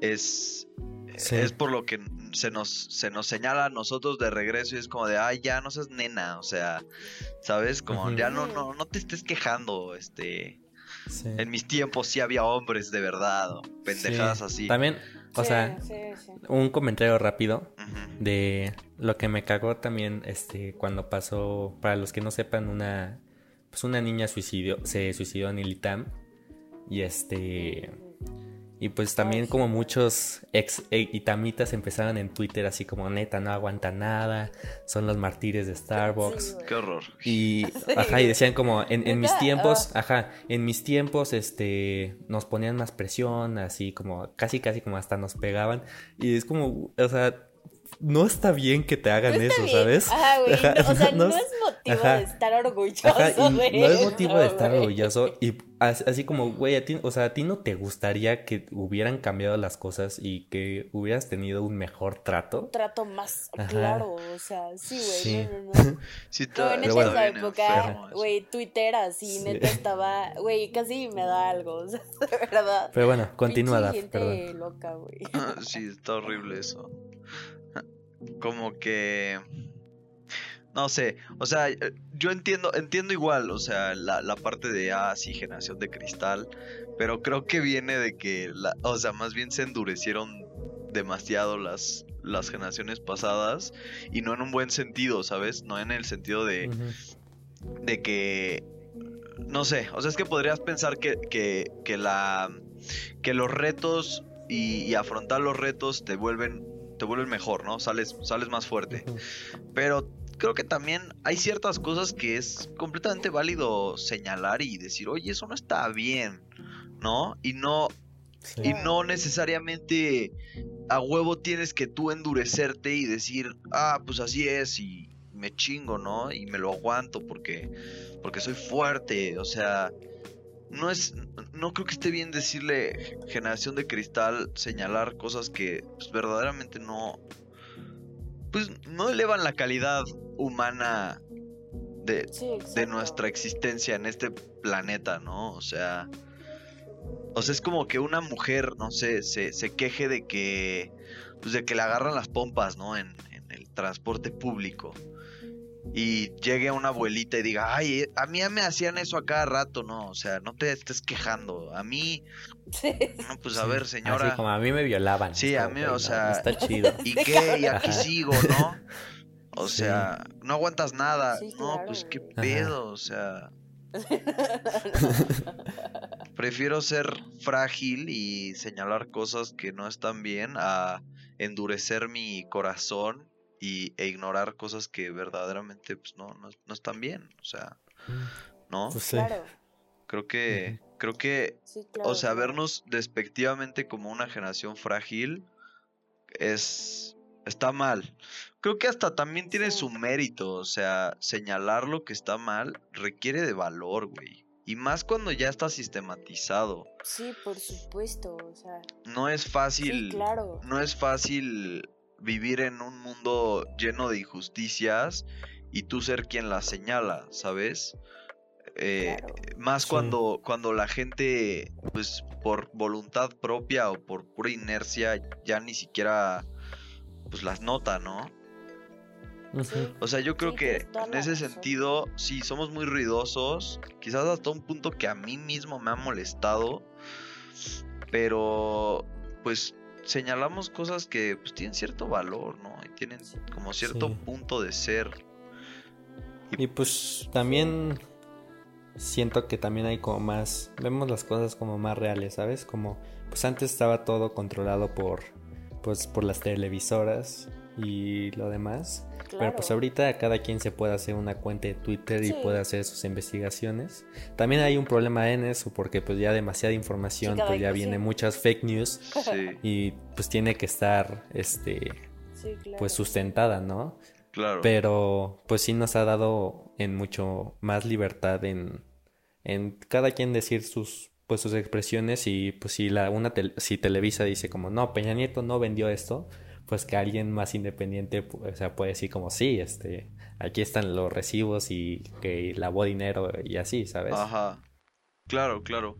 es, es por lo que se nos, se nos señala a nosotros de regreso y es como de, ay, ya no seas nena, o sea, ¿sabes? Como, ya no, no, no te estés quejando, este en mis tiempos sí había hombres de verdad, o pendejadas así. También, o sea, un comentario rápido de lo que me cagó también este cuando pasó, para los que no sepan, una pues una niña suicidio, se suicidó en el ITAM y este y pues también como muchos ex e, itamitas empezaron en Twitter así como neta no aguanta nada, son los martires de Starbucks. Qué horror. Y ajá, y decían como en, en mis tiempos, ah. ajá, en mis tiempos este nos ponían más presión, así como casi casi como hasta nos pegaban y es como, o sea, no está bien que te hagan eso, ¿sabes? Ajá, güey. o sea, no, es motivo de estar orgulloso, güey. No es motivo de estar orgulloso. Y así como, güey, a ti, o sea, a ti no te gustaría que hubieran cambiado las cosas y que hubieras tenido un mejor trato. Un trato más claro, o sea, sí, güey. Sí. No, no, no. sí, en esa época, güey, Twitter así, neta estaba, güey, casi me da algo, o sea, de verdad. Pero bueno, continúa, gente loca, güey. sí, está horrible eso como que no sé, o sea, eh, yo entiendo, entiendo igual, o sea, la, la, parte de, ah, sí, generación de cristal, pero creo que viene de que, la, o sea, más bien se endurecieron demasiado las, las generaciones pasadas y no en un buen sentido, ¿sabes? No en el sentido de, de que, no sé, o sea, es que podrías pensar que, que, que la, que los retos y, y afrontar los retos te vuelven te vuelves mejor, ¿no? Sales, sales más fuerte. Pero creo que también hay ciertas cosas que es completamente válido señalar y decir, oye, eso no está bien, ¿no? Y no, Sí. y no necesariamente a huevo tienes que tú endurecerte y decir, ah, pues así es y me chingo, ¿no? Y me lo aguanto porque, porque soy fuerte, o sea, no es, no creo que esté bien decirle generación de cristal, señalar cosas que pues, verdaderamente no, pues no elevan la calidad humana de, Sí, de nuestra existencia en este planeta, ¿no? O sea, o sea, es como que una mujer, no sé, se, se queje de que, pues de que le agarran las pompas, ¿no? En, en el transporte público. Y llegue una abuelita y diga, ay, eh, a mí ya me hacían eso a cada rato, ¿no? O sea, no te estés quejando. A mí, Sí. no, pues a Sí. ver, señora. Así como a mí me violaban. Sí, a mí, o sea- está chido. ¿Y qué? Y aquí Ajá. sigo, ¿no? O Sí. sea, no aguantas nada. Sí, no, pues qué. Ajá. pedo, o sea. Prefiero ser frágil y señalar cosas que no están bien a endurecer mi corazón y, e ignorar cosas que verdaderamente pues, no, no, no están bien. O sea, ¿no? Pues sí. Claro. Creo que, creo que, Sí, claro. o sea, claro. vernos despectivamente como una generación frágil es, está mal. Creo que hasta también tiene Sí. su mérito, o sea, señalar lo que está mal requiere de valor, güey. Y más cuando ya está sistematizado. Sí, por supuesto. O sea, No es sí, fácil, claro. no es fácil vivir en un mundo lleno de injusticias y tú ser quien las señala, ¿sabes? Eh, Claro. más Sí. cuando, cuando la gente, pues por voluntad propia o por pura inercia, ya ni siquiera pues las nota, ¿no? Ujú. O sea, yo creo Sí, que en ese razón. sentido, sí, somos muy ruidosos, quizás hasta un punto que a mí mismo me ha molestado, pero pues señalamos cosas que pues tienen cierto valor, ¿no? Y tienen como cierto Sí. punto de ser. Y pues también siento que también hay como más, vemos las cosas como más reales, ¿sabes? Como pues antes estaba todo controlado por pues por las televisoras y lo demás, pero pues Claro. ahorita cada quien se puede hacer una cuenta de Twitter y puede hacer sus investigaciones. También hay un problema en eso porque pues ya demasiada información, Sí, pues ya viene sí. muchas fake news Sí, y pues tiene que estar este Sí, claro. pues sustentada, ¿no? claro. Pero pues sí nos ha dado en mucho más libertad en, en cada quien decir sus pues sus expresiones y pues si la una tel- si Televisa dice como no Peña Nieto no vendió esto pues que alguien más independiente o sea puede decir como sí este aquí están los recibos y que lavó dinero y así sabes Ajá. Claro, claro.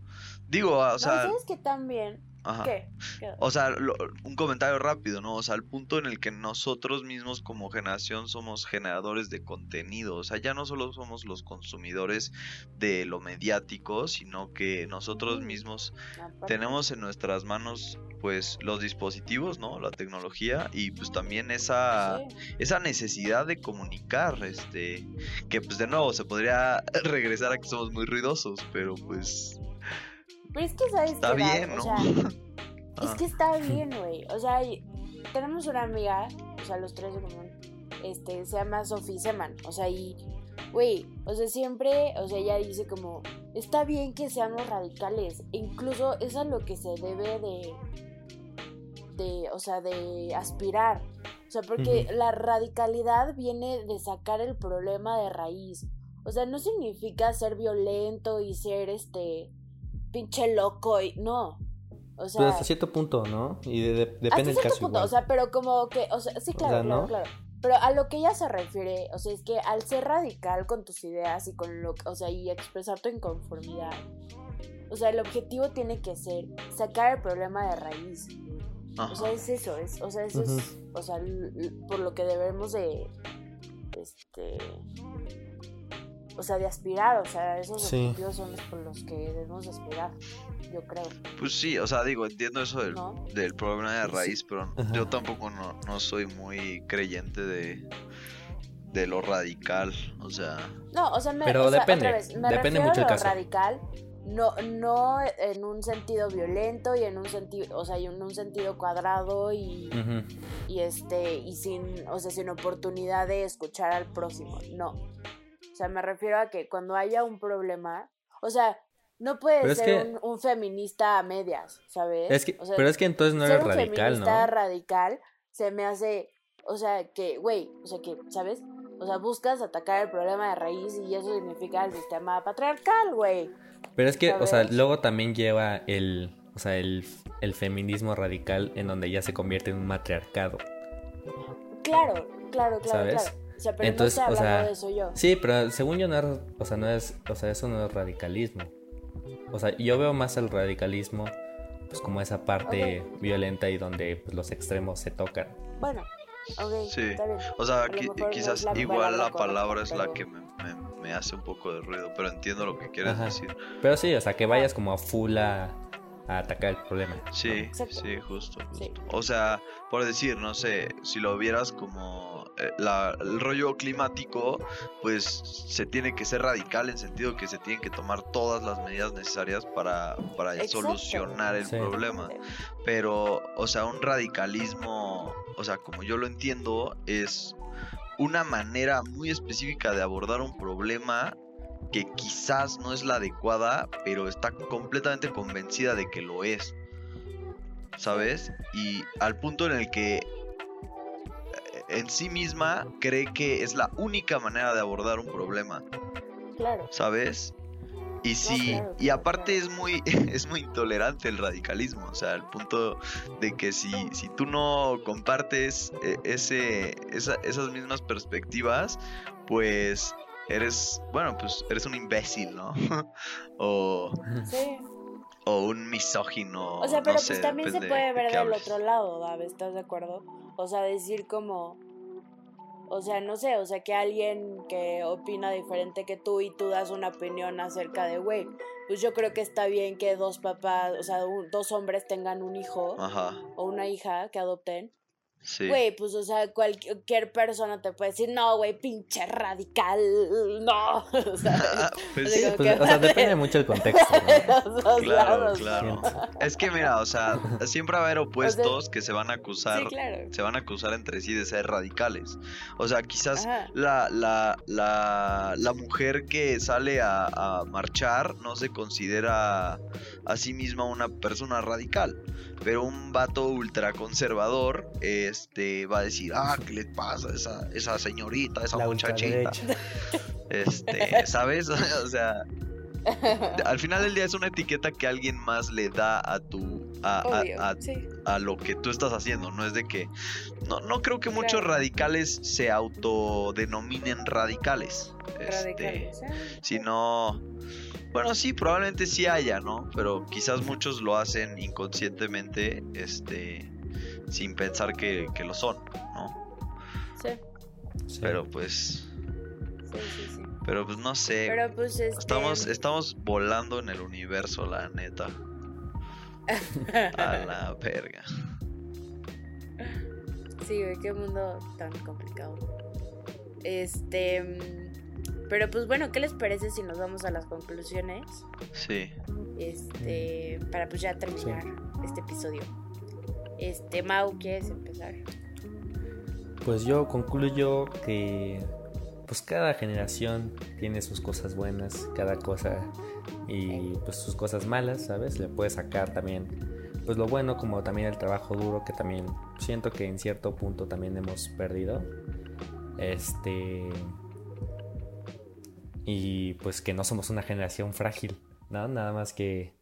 Digo, ah, o No, sea, ¿sabes que también? Ajá. ¿Qué? ¿Qué? O sea, lo- un comentario rápido, ¿no? O sea, el punto en el que nosotros mismos como generación somos generadores de contenido. O sea, ya no solo somos los consumidores de lo mediático, sino que nosotros mismos Aparte. tenemos en nuestras manos pues los dispositivos, ¿no? La tecnología y pues también esa Sí. esa necesidad de comunicar, este, que pues de nuevo se podría regresar a que somos muy ruidosos, pero pues Pero es que, ¿sabes está bien, O ¿no? sea, Es Ah. que está bien, güey. O sea, tenemos una amiga, o sea, los tres en común, este, se llama Sophie Seman. O sea, y, güey, o sea, siempre, o sea, ella dice como, está bien que seamos radicales. E incluso es a lo que se debe de, de, o sea, de aspirar. O sea, porque la radicalidad viene de sacar el problema de raíz. O sea, no significa ser violento y ser, este, pinche loco y, no. O sea, pero hasta cierto punto no y de- de- hasta depende del cierto caso punto, igual. o sea, pero como que, o sea, sí, claro, sea, claro, ¿no? claro. Pero a lo que ella se refiere, o sea, es que al ser radical con tus ideas y con lo, o sea, y expresar tu inconformidad, o sea, el objetivo tiene que ser sacar el problema de raíz. O sea, es eso, es, o sea, eso es, o sea, por lo que debemos de, este, o sea, de aspirar, o sea, esos Sí. objetivos son los por los que debemos de aspirar, yo creo, Pues sí, o sea, digo, entiendo eso del, ¿no? del problema de raíz, pero Ajá. yo tampoco no, no soy muy creyente de, de lo radical, o sea, No, o sea, me, Pero o sea, depende, otra vez, me depende refiero mucho a el lo caso. radical no, no en un sentido violento y en un sentido, o sea, en un sentido cuadrado y, y este, y sin, o sea, sin oportunidad de escuchar al próximo, no. O sea, me refiero a que cuando haya un problema, o sea, no puedes ser un, feminista a medias, ¿sabes? Es que, pero es que entonces no eres radical, un feminista radical se me hace, o sea, que, güey, o sea, que, ¿sabes? O sea, buscas atacar el problema de raíz y eso significa el sistema patriarcal, güey. Pero es que, o sea, luego también lleva el, o sea, el, el, feminismo radical en donde ya se convierte en un matriarcado. Claro, claro, claro, ¿sabes? claro. O sea, pero Entonces, no o sea, de eso yo. Sí, pero según yo no es, o sea, no es, o sea, eso no es radicalismo. O sea, yo veo más el radicalismo pues como esa parte violenta y donde pues, los extremos se tocan. Bueno. Sí, está bien. o sea, quizás igual la palabra es la que me, me, hace un poco de ruido, pero entiendo lo que quieres decir. Pero sí, o sea, que vayas como a full a, a atacar el problema. Sí, sí, justo. O sea, por decir, no sé, si lo vieras como eh, el rollo climático, pues se tiene que ser radical en sentido que se tienen que tomar todas las medidas necesarias para, para solucionar el problema. Pero, o sea, un radicalismo, o sea, como yo lo entiendo, es una manera muy específica de abordar un problema que quizás no es la adecuada, pero está completamente convencida de que lo es. ¿Sabes? Y al punto en el que eh, en sí misma cree que es la única manera de abordar un problema. Claro. ¿Sabes? Y sí, y aparte es muy, es muy intolerante el radicalismo, o sea, al punto de que si, si tú no compartes eh, ese, esas mismas perspectivas, pues eres, bueno, pues eres un imbécil, ¿no? o, sí. o un misógino. O sea, pero pues también se puede ver del otro lado, Dave, ¿estás de acuerdo? O sea, decir como, o sea, no sé, o sea, que alguien que opina diferente que tú y tú das una opinión acerca de, güey, pues yo creo que está bien que dos papás, o sea, dos hombres tengan un hijo o una hija que adopten. Güey, pues, o sea, cualquier persona te puede decir, no, güey, pinche radical, no. O sea, pues sí, pues, o sea depende mucho del contexto. claro, claro. Es que, mira, o sea, siempre va a haber opuestos que se van a acusar, se van a acusar entre sí de ser radicales. O sea, quizás la, la, la, la, mujer que sale a, a marchar no se considera a sí misma una persona radical pero un vato ultraconservador este, va a decir, ah, ¿qué le pasa a esa, esa señorita, esa muchachita? Este, ¿sabes? o sea, al final del día es una etiqueta que alguien más le da a tu a, a, lo que tú estás haciendo no es de que no, no creo que muchos radicales se autodenominen radicales, este, radicales ¿eh? sino bueno, sí, probablemente sí haya, ¿no? Pero quizás muchos lo hacen inconscientemente, este, sin pensar que, lo son, ¿no? Sí. Pero pues... Sí, sí, sí. Pero pues no sé. Pero pues este... Estamos, estamos volando en el universo, la neta. A la verga. Sí, güey, qué mundo tan complicado. Este... Mm, pero pues bueno, ¿qué les parece si nos vamos a las conclusiones? Sí. Este, para pues ya terminar este episodio. Este, Mau, ¿quieres empezar? Pues yo concluyo que pues cada generación tiene sus cosas buenas, cada cosa y pues sus cosas malas, ¿sabes? Le puedes sacar también pues lo bueno como también el trabajo duro que también siento que en cierto punto también hemos perdido. Este y pues que no somos una generación frágil, ¿no? Nada más que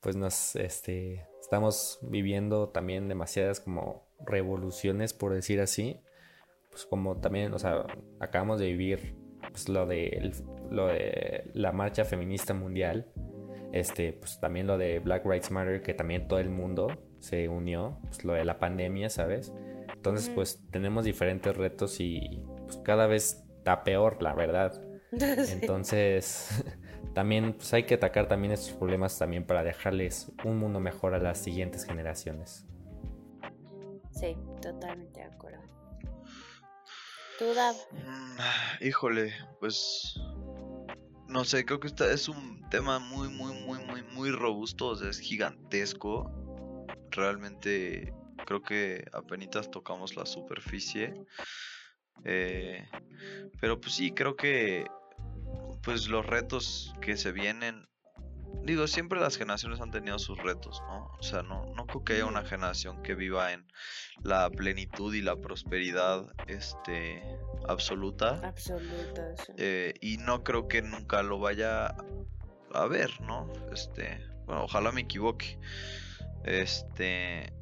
pues nos este estamos viviendo también demasiadas como revoluciones por decir así, pues como también, o sea, acabamos de vivir pues, lo de lo de la marcha feminista mundial, este pues también lo de Black Lives Matter que también todo el mundo se unió, pues lo de la pandemia, ¿sabes? Entonces, pues tenemos diferentes retos y pues, cada vez está peor, la verdad. Entonces, también pues, hay que atacar también estos problemas también para dejarles un mundo mejor a las siguientes generaciones. Sí, totalmente de acuerdo. ¿Tú, Dab? Mm, híjole, pues no sé, creo que este es un tema muy, muy, muy, muy, muy robusto, o sea, es gigantesco. Realmente creo que apenas tocamos la superficie. Eh, pero pues sí, creo que pues los retos que se vienen digo, siempre las generaciones han tenido sus retos, ¿no? O sea, no, no creo que haya una generación que viva en la plenitud y la prosperidad este, absoluta. Absoluta, eh, y no creo que nunca lo vaya a ver, ¿no? Este, bueno, ojalá me equivoque. Este,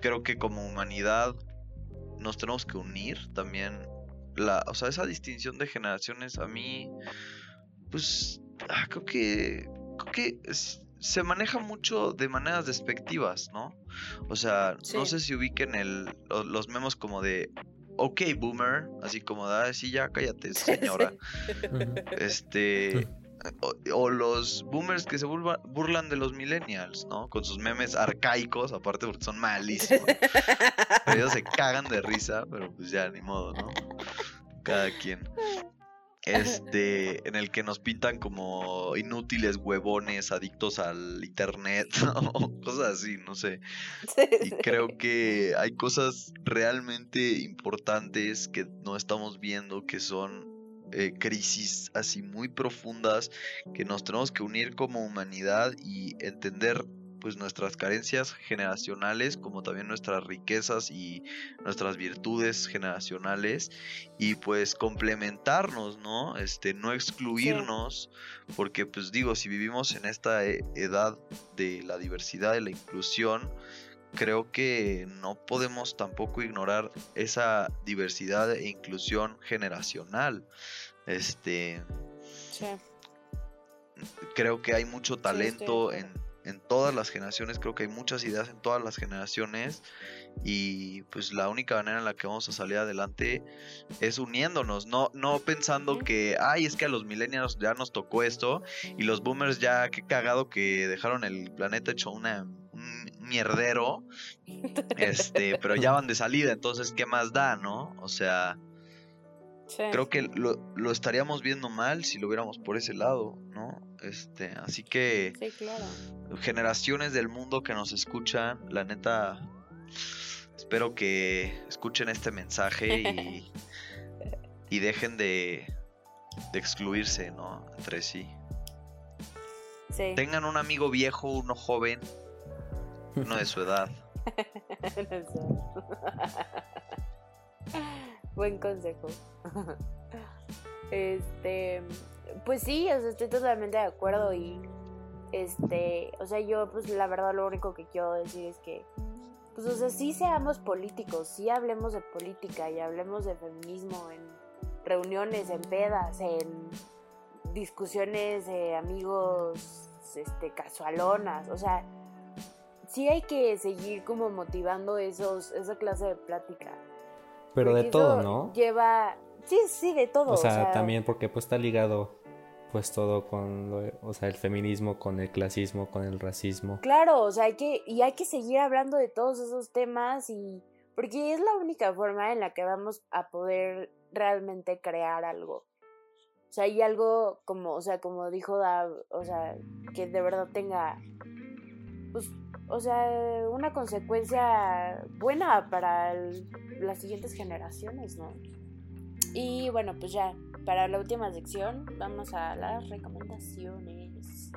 creo que como humanidad nos tenemos que unir también. La, o sea, esa distinción de generaciones a mí, pues ah, creo que, creo que se maneja mucho de maneras despectivas, ¿no? O sea, no sé si ubiquen el, los, memos como de, ok, boomer, así como de, sí, ya cállate, señora. este... O, los boomers que se burlan de los millennials, ¿no? Con sus memes arcaicos, aparte porque son malísimos. ellos se cagan de risa, pero pues ya, ni modo, ¿no? Cada quien. Este, en el que nos pintan como inútiles huevones, adictos al internet, o cosas así, no sé. Y creo que hay cosas realmente importantes que no estamos viendo, que son eh, crisis así muy profundas, que nos tenemos que unir como humanidad y entender pues nuestras carencias generacionales como también nuestras riquezas y nuestras virtudes generacionales y pues complementarnos, ¿no? Este, no excluirnos, porque pues digo, si vivimos en esta e, edad de la diversidad y la inclusión, creo que no podemos tampoco ignorar esa diversidad e inclusión generacional. Este creo que hay mucho talento en en todas las generaciones, creo que hay muchas ideas en todas las generaciones y pues la única manera en la que vamos a salir adelante es uniéndonos, no, no pensando que, ay, es que a los millennials ya nos tocó esto y los boomers ya, qué cagado que dejaron el planeta hecho una, un mierdero, este, pero ya van de salida, entonces, ¿qué más da, no? O sea... Creo que lo, lo, estaríamos viendo mal si lo viéramos por ese lado, ¿no? Este, así que generaciones del mundo que nos escuchan, la neta espero que escuchen este mensaje y, y dejen de, de excluirse, ¿no? Entre sí. sí. Tengan un amigo viejo, uno joven, uno de su edad. Buen consejo. este, pues sí, estoy totalmente de acuerdo y este, o sea, yo pues la verdad lo único que quiero decir es que pues o sea, sí seamos políticos, sí hablemos de política y hablemos de feminismo en reuniones, en pedas, en discusiones de amigos este casualonas, o sea, sí hay que seguir como motivando esos esa clase de plática. Pero de todo, ¿no? Lleva Sí, sí, de todo. O sea, también porque pues está ligado pues todo con o sea, el feminismo, con el clasismo, con el racismo. Claro, o sea, hay que y hay que seguir hablando de todos esos temas y porque es la única forma en la que vamos a poder realmente crear algo. O sea, hay algo como, o sea, como dijo Dav, o sea, que de verdad tenga pues o sea, una consecuencia buena para las siguientes generaciones, ¿no? Y bueno, pues ya, para la última sección vamos a las recomendaciones.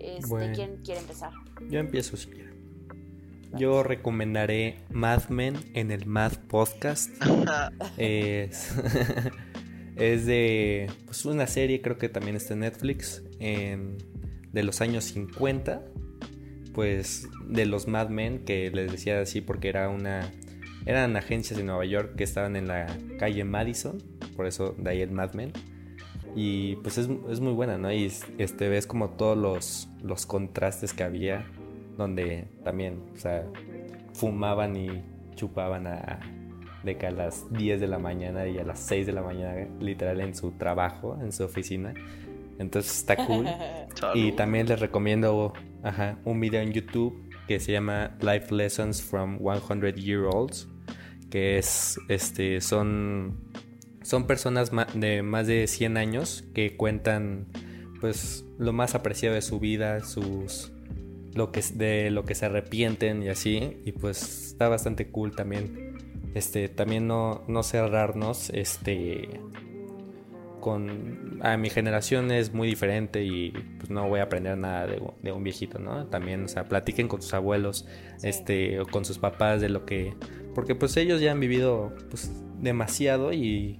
Este, ¿Quién quiere empezar? Yo empiezo si quiero. Yo recomendaré Mad Men en el Mad Podcast. es, es de pues, una serie, creo que también está en Netflix, de los años 50. Pues de los Mad Men, que les decía así porque era una eran agencias de Nueva York que estaban en la calle Madison, por eso de ahí el Mad Men. Y pues es, muy buena, ¿no? Y este, ves como todos los, los contrastes que había, donde también, o sea, fumaban y chupaban a, de que a las 10 de la mañana y a las 6 de la mañana, literal, en su trabajo, en su oficina. Entonces está cool. y también les recomiendo ajá, un video en YouTube que se llama Life Lessons from 100 Year Olds que es, este, son son personas de más de 100 años que cuentan pues lo más apreciado de su vida, sus lo que de lo que se arrepienten y así y pues está bastante cool también. Este, también no, no cerrarnos este con a mi generación es muy diferente y pues no voy a aprender nada de, un viejito, ¿no? También, o sea, platiquen con sus abuelos, este, o con sus papás de lo que, porque pues ellos ya han vivido pues demasiado y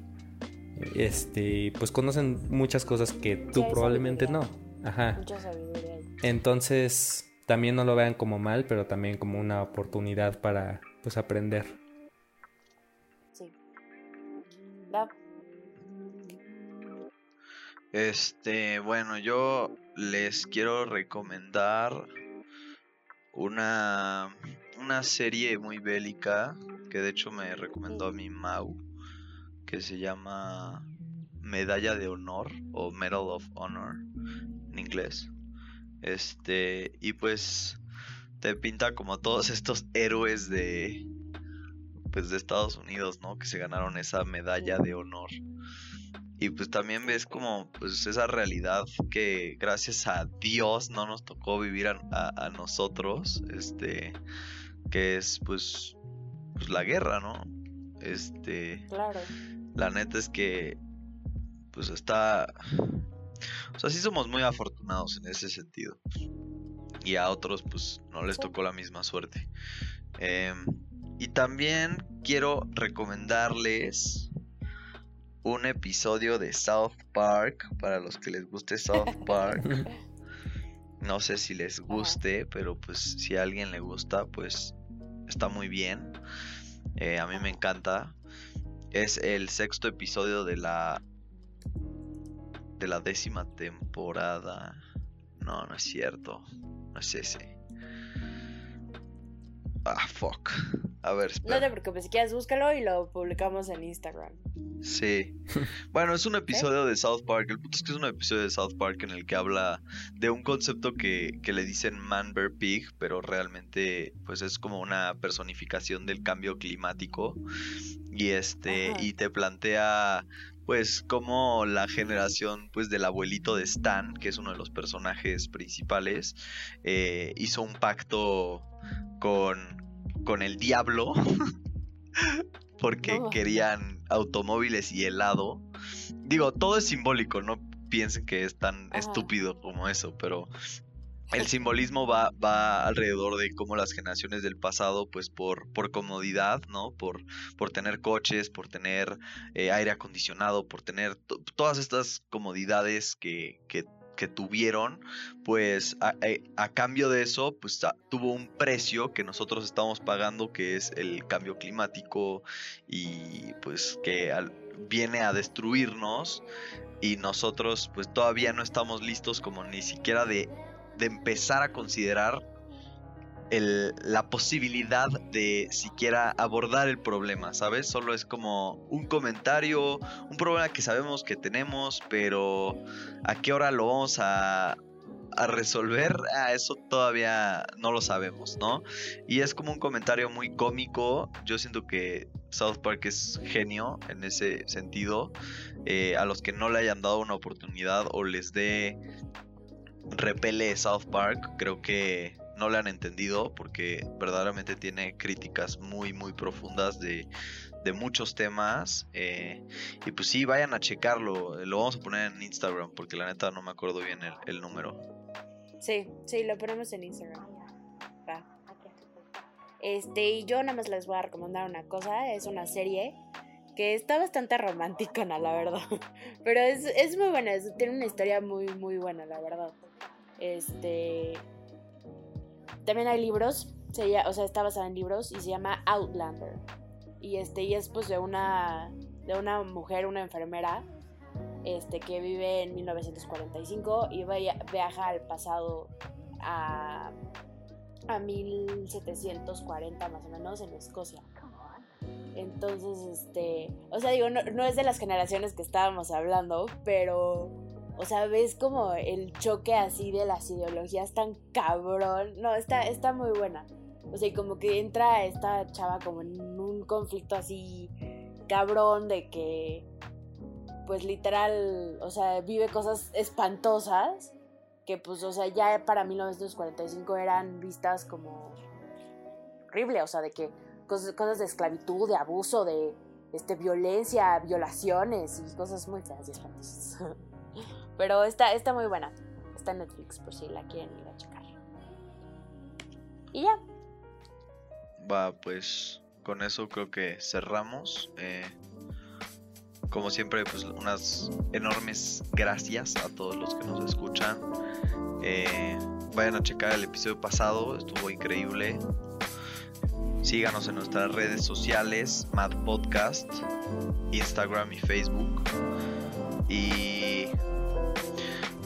este, pues conocen muchas cosas que tú probablemente no. Ajá. Entonces, también no lo vean como mal, pero también como una oportunidad para pues aprender. Sí. Este, bueno, yo les quiero recomendar una, una serie muy bélica que de hecho me recomendó a mi Mau, que se llama Medalla de Honor o Medal of Honor en inglés. Este, y pues te pinta como todos estos héroes de pues de Estados Unidos, ¿no? Que se ganaron esa medalla de honor. Y pues también ves como pues esa realidad que gracias a Dios no nos tocó vivir a, nosotros, este, que es pues, pues la guerra, ¿no? Este, claro. La neta es que pues está, o sea, sí somos muy afortunados en ese sentido. Y a otros pues no les tocó la misma suerte. Em, y también quiero recomendarles un episodio de South Park, para los que les guste South Park. No sé si les guste, pero pues si a alguien le gusta, pues está muy bien. Eh, a mí me encanta. Es el sexto episodio de la de la décima temporada. No, no es cierto. No es ese. Ah, fuck. A ver, espera. No te preocupes, si quieres búscalo y lo publicamos en Instagram. Sí. Bueno, es un episodio de South Park. El punto es que es un episodio de South Park en el que habla de un concepto que, que le dicen man bear pig, pero realmente pues es como una personificación del cambio climático. Y este, y te plantea pues como la generación pues del abuelito de Stan, que es uno de los personajes principales, eh, hizo un pacto con, con el diablo porque querían automóviles y helado. Digo, todo es simbólico, no piensen que es tan estúpido como eso, pero el simbolismo va, va alrededor de cómo las generaciones del pasado, pues por, por comodidad, ¿no? Por, por tener coches, por tener eh, aire acondicionado, por tener todas estas comodidades que, que, tuvieron, pues eh, a, cambio de eso, pues tuvo un precio que nosotros estamos pagando, que es el cambio climático y pues que viene a destruirnos y nosotros pues todavía no estamos listos como ni siquiera de de empezar a considerar la posibilidad de siquiera abordar el problema, ¿sabes? Solo es como un comentario, un problema que sabemos que tenemos, pero ¿a qué hora lo vamos a, resolver? Ah, eso todavía no lo sabemos, ¿no? Y es como un comentario muy cómico. Yo siento que South Park es genio en ese sentido. Eh, a los que no le hayan dado una oportunidad o les dé repele South Park, creo que no le han entendido porque verdaderamente tiene críticas muy muy profundas de, muchos temas eh, y pues sí vayan a checarlo lo vamos a poner en Instagram porque la neta no me acuerdo bien el, número sí sí lo ponemos en Instagram este y yo nada más les voy a recomendar una cosa es una serie que está bastante romántica, la verdad. Pero es, es muy buena, tiene una historia muy, muy buena, la verdad. Este. También hay libros, o sea, está basada en libros y se llama Outlander. Y este, y es pues de una. de una mujer, una enfermera. Este, que vive en 1945 y viaja al pasado a, a 1740 más o menos en Escocia. Entonces, este, o sea, digo, no, es de las generaciones que estábamos hablando, pero o sea, ves como el choque así de las ideologías tan cabrón. No, está, está muy buena. O sea, como que entra esta chava como en un conflicto así cabrón de que pues literal, o sea, vive cosas espantosas que pues, o sea, ya para 1945 eran vistas como horrible, o sea, de que cosas, cosas de esclavitud, de abuso, de este, violencia, violaciones y cosas muy feas y espantosas. Pero está, está muy buena. Está en Netflix por si la quieren ir a checar. Y ya. Va, pues con eso creo que cerramos. Eh, como siempre, pues unas enormes gracias a todos los que nos escuchan. Eh, vayan a checar el episodio pasado, estuvo increíble. Síganos en nuestras redes sociales, Mad Podcast, Instagram y Facebook. Y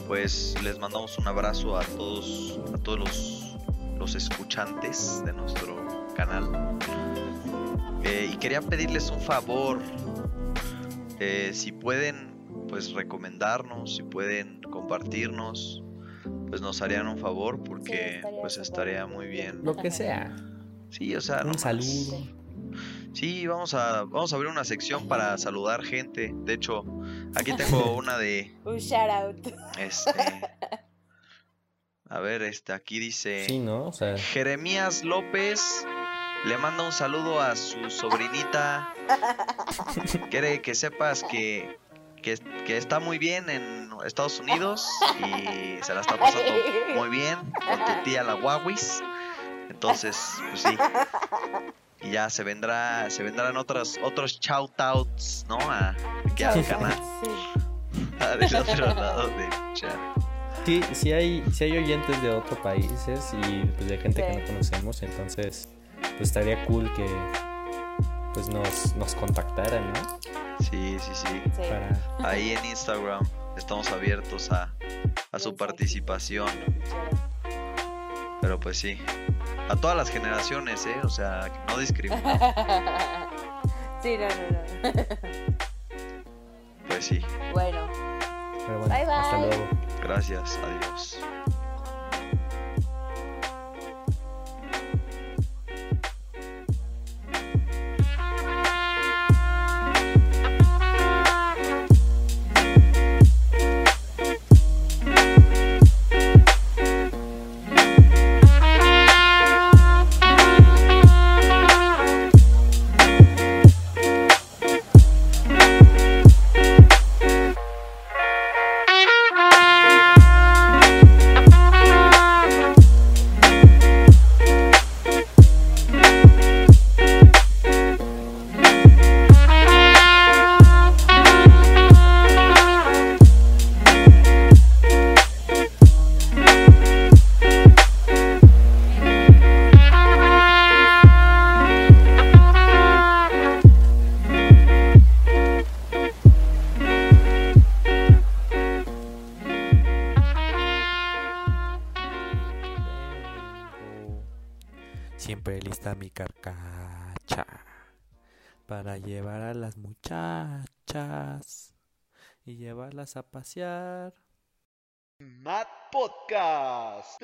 pues les mandamos un abrazo a todos, a todos los, los escuchantes de nuestro canal. Eh, y quería pedirles un favor. Eh, si pueden, pues recomendarnos, si pueden compartirnos, pues nos harían un favor porque estaría pues estaría muy bien. Lo que sea. Sí, o sea, Un nomás. saludo. Sí, vamos a vamos a abrir una sección para saludar gente. De hecho, aquí tengo una de Un shout out. este A ver, este aquí dice Sí, ¿no? O sea, Jeremías López le manda un saludo a su sobrinita. Quiere que sepas que, que, que está muy bien en Estados Unidos y se la está pasando muy bien con tu tía la Huawis. Entonces, pues sí. Y ya se vendrá, se vendrán otros, otros shout outs, ¿no? A, aquí al canal. Del otro lado del chat. sí, sí hay, sí hay oyentes de otros países y pues, de gente que no conocemos, entonces pues estaría cool que pues nos, nos contactaran, ¿no? Sí, sí, sí. Sí. Para... Ahí en Instagram estamos abiertos a, a su participación. Pero pues sí. A todas las generaciones, ¿eh? O sea, que no discrimina. Sí, no, no, no. Pues sí. Bueno, Pero bueno, Bye, bye. hasta luego. Gracias. Adiós. Y llevarlas a pasear. Mad Podcast.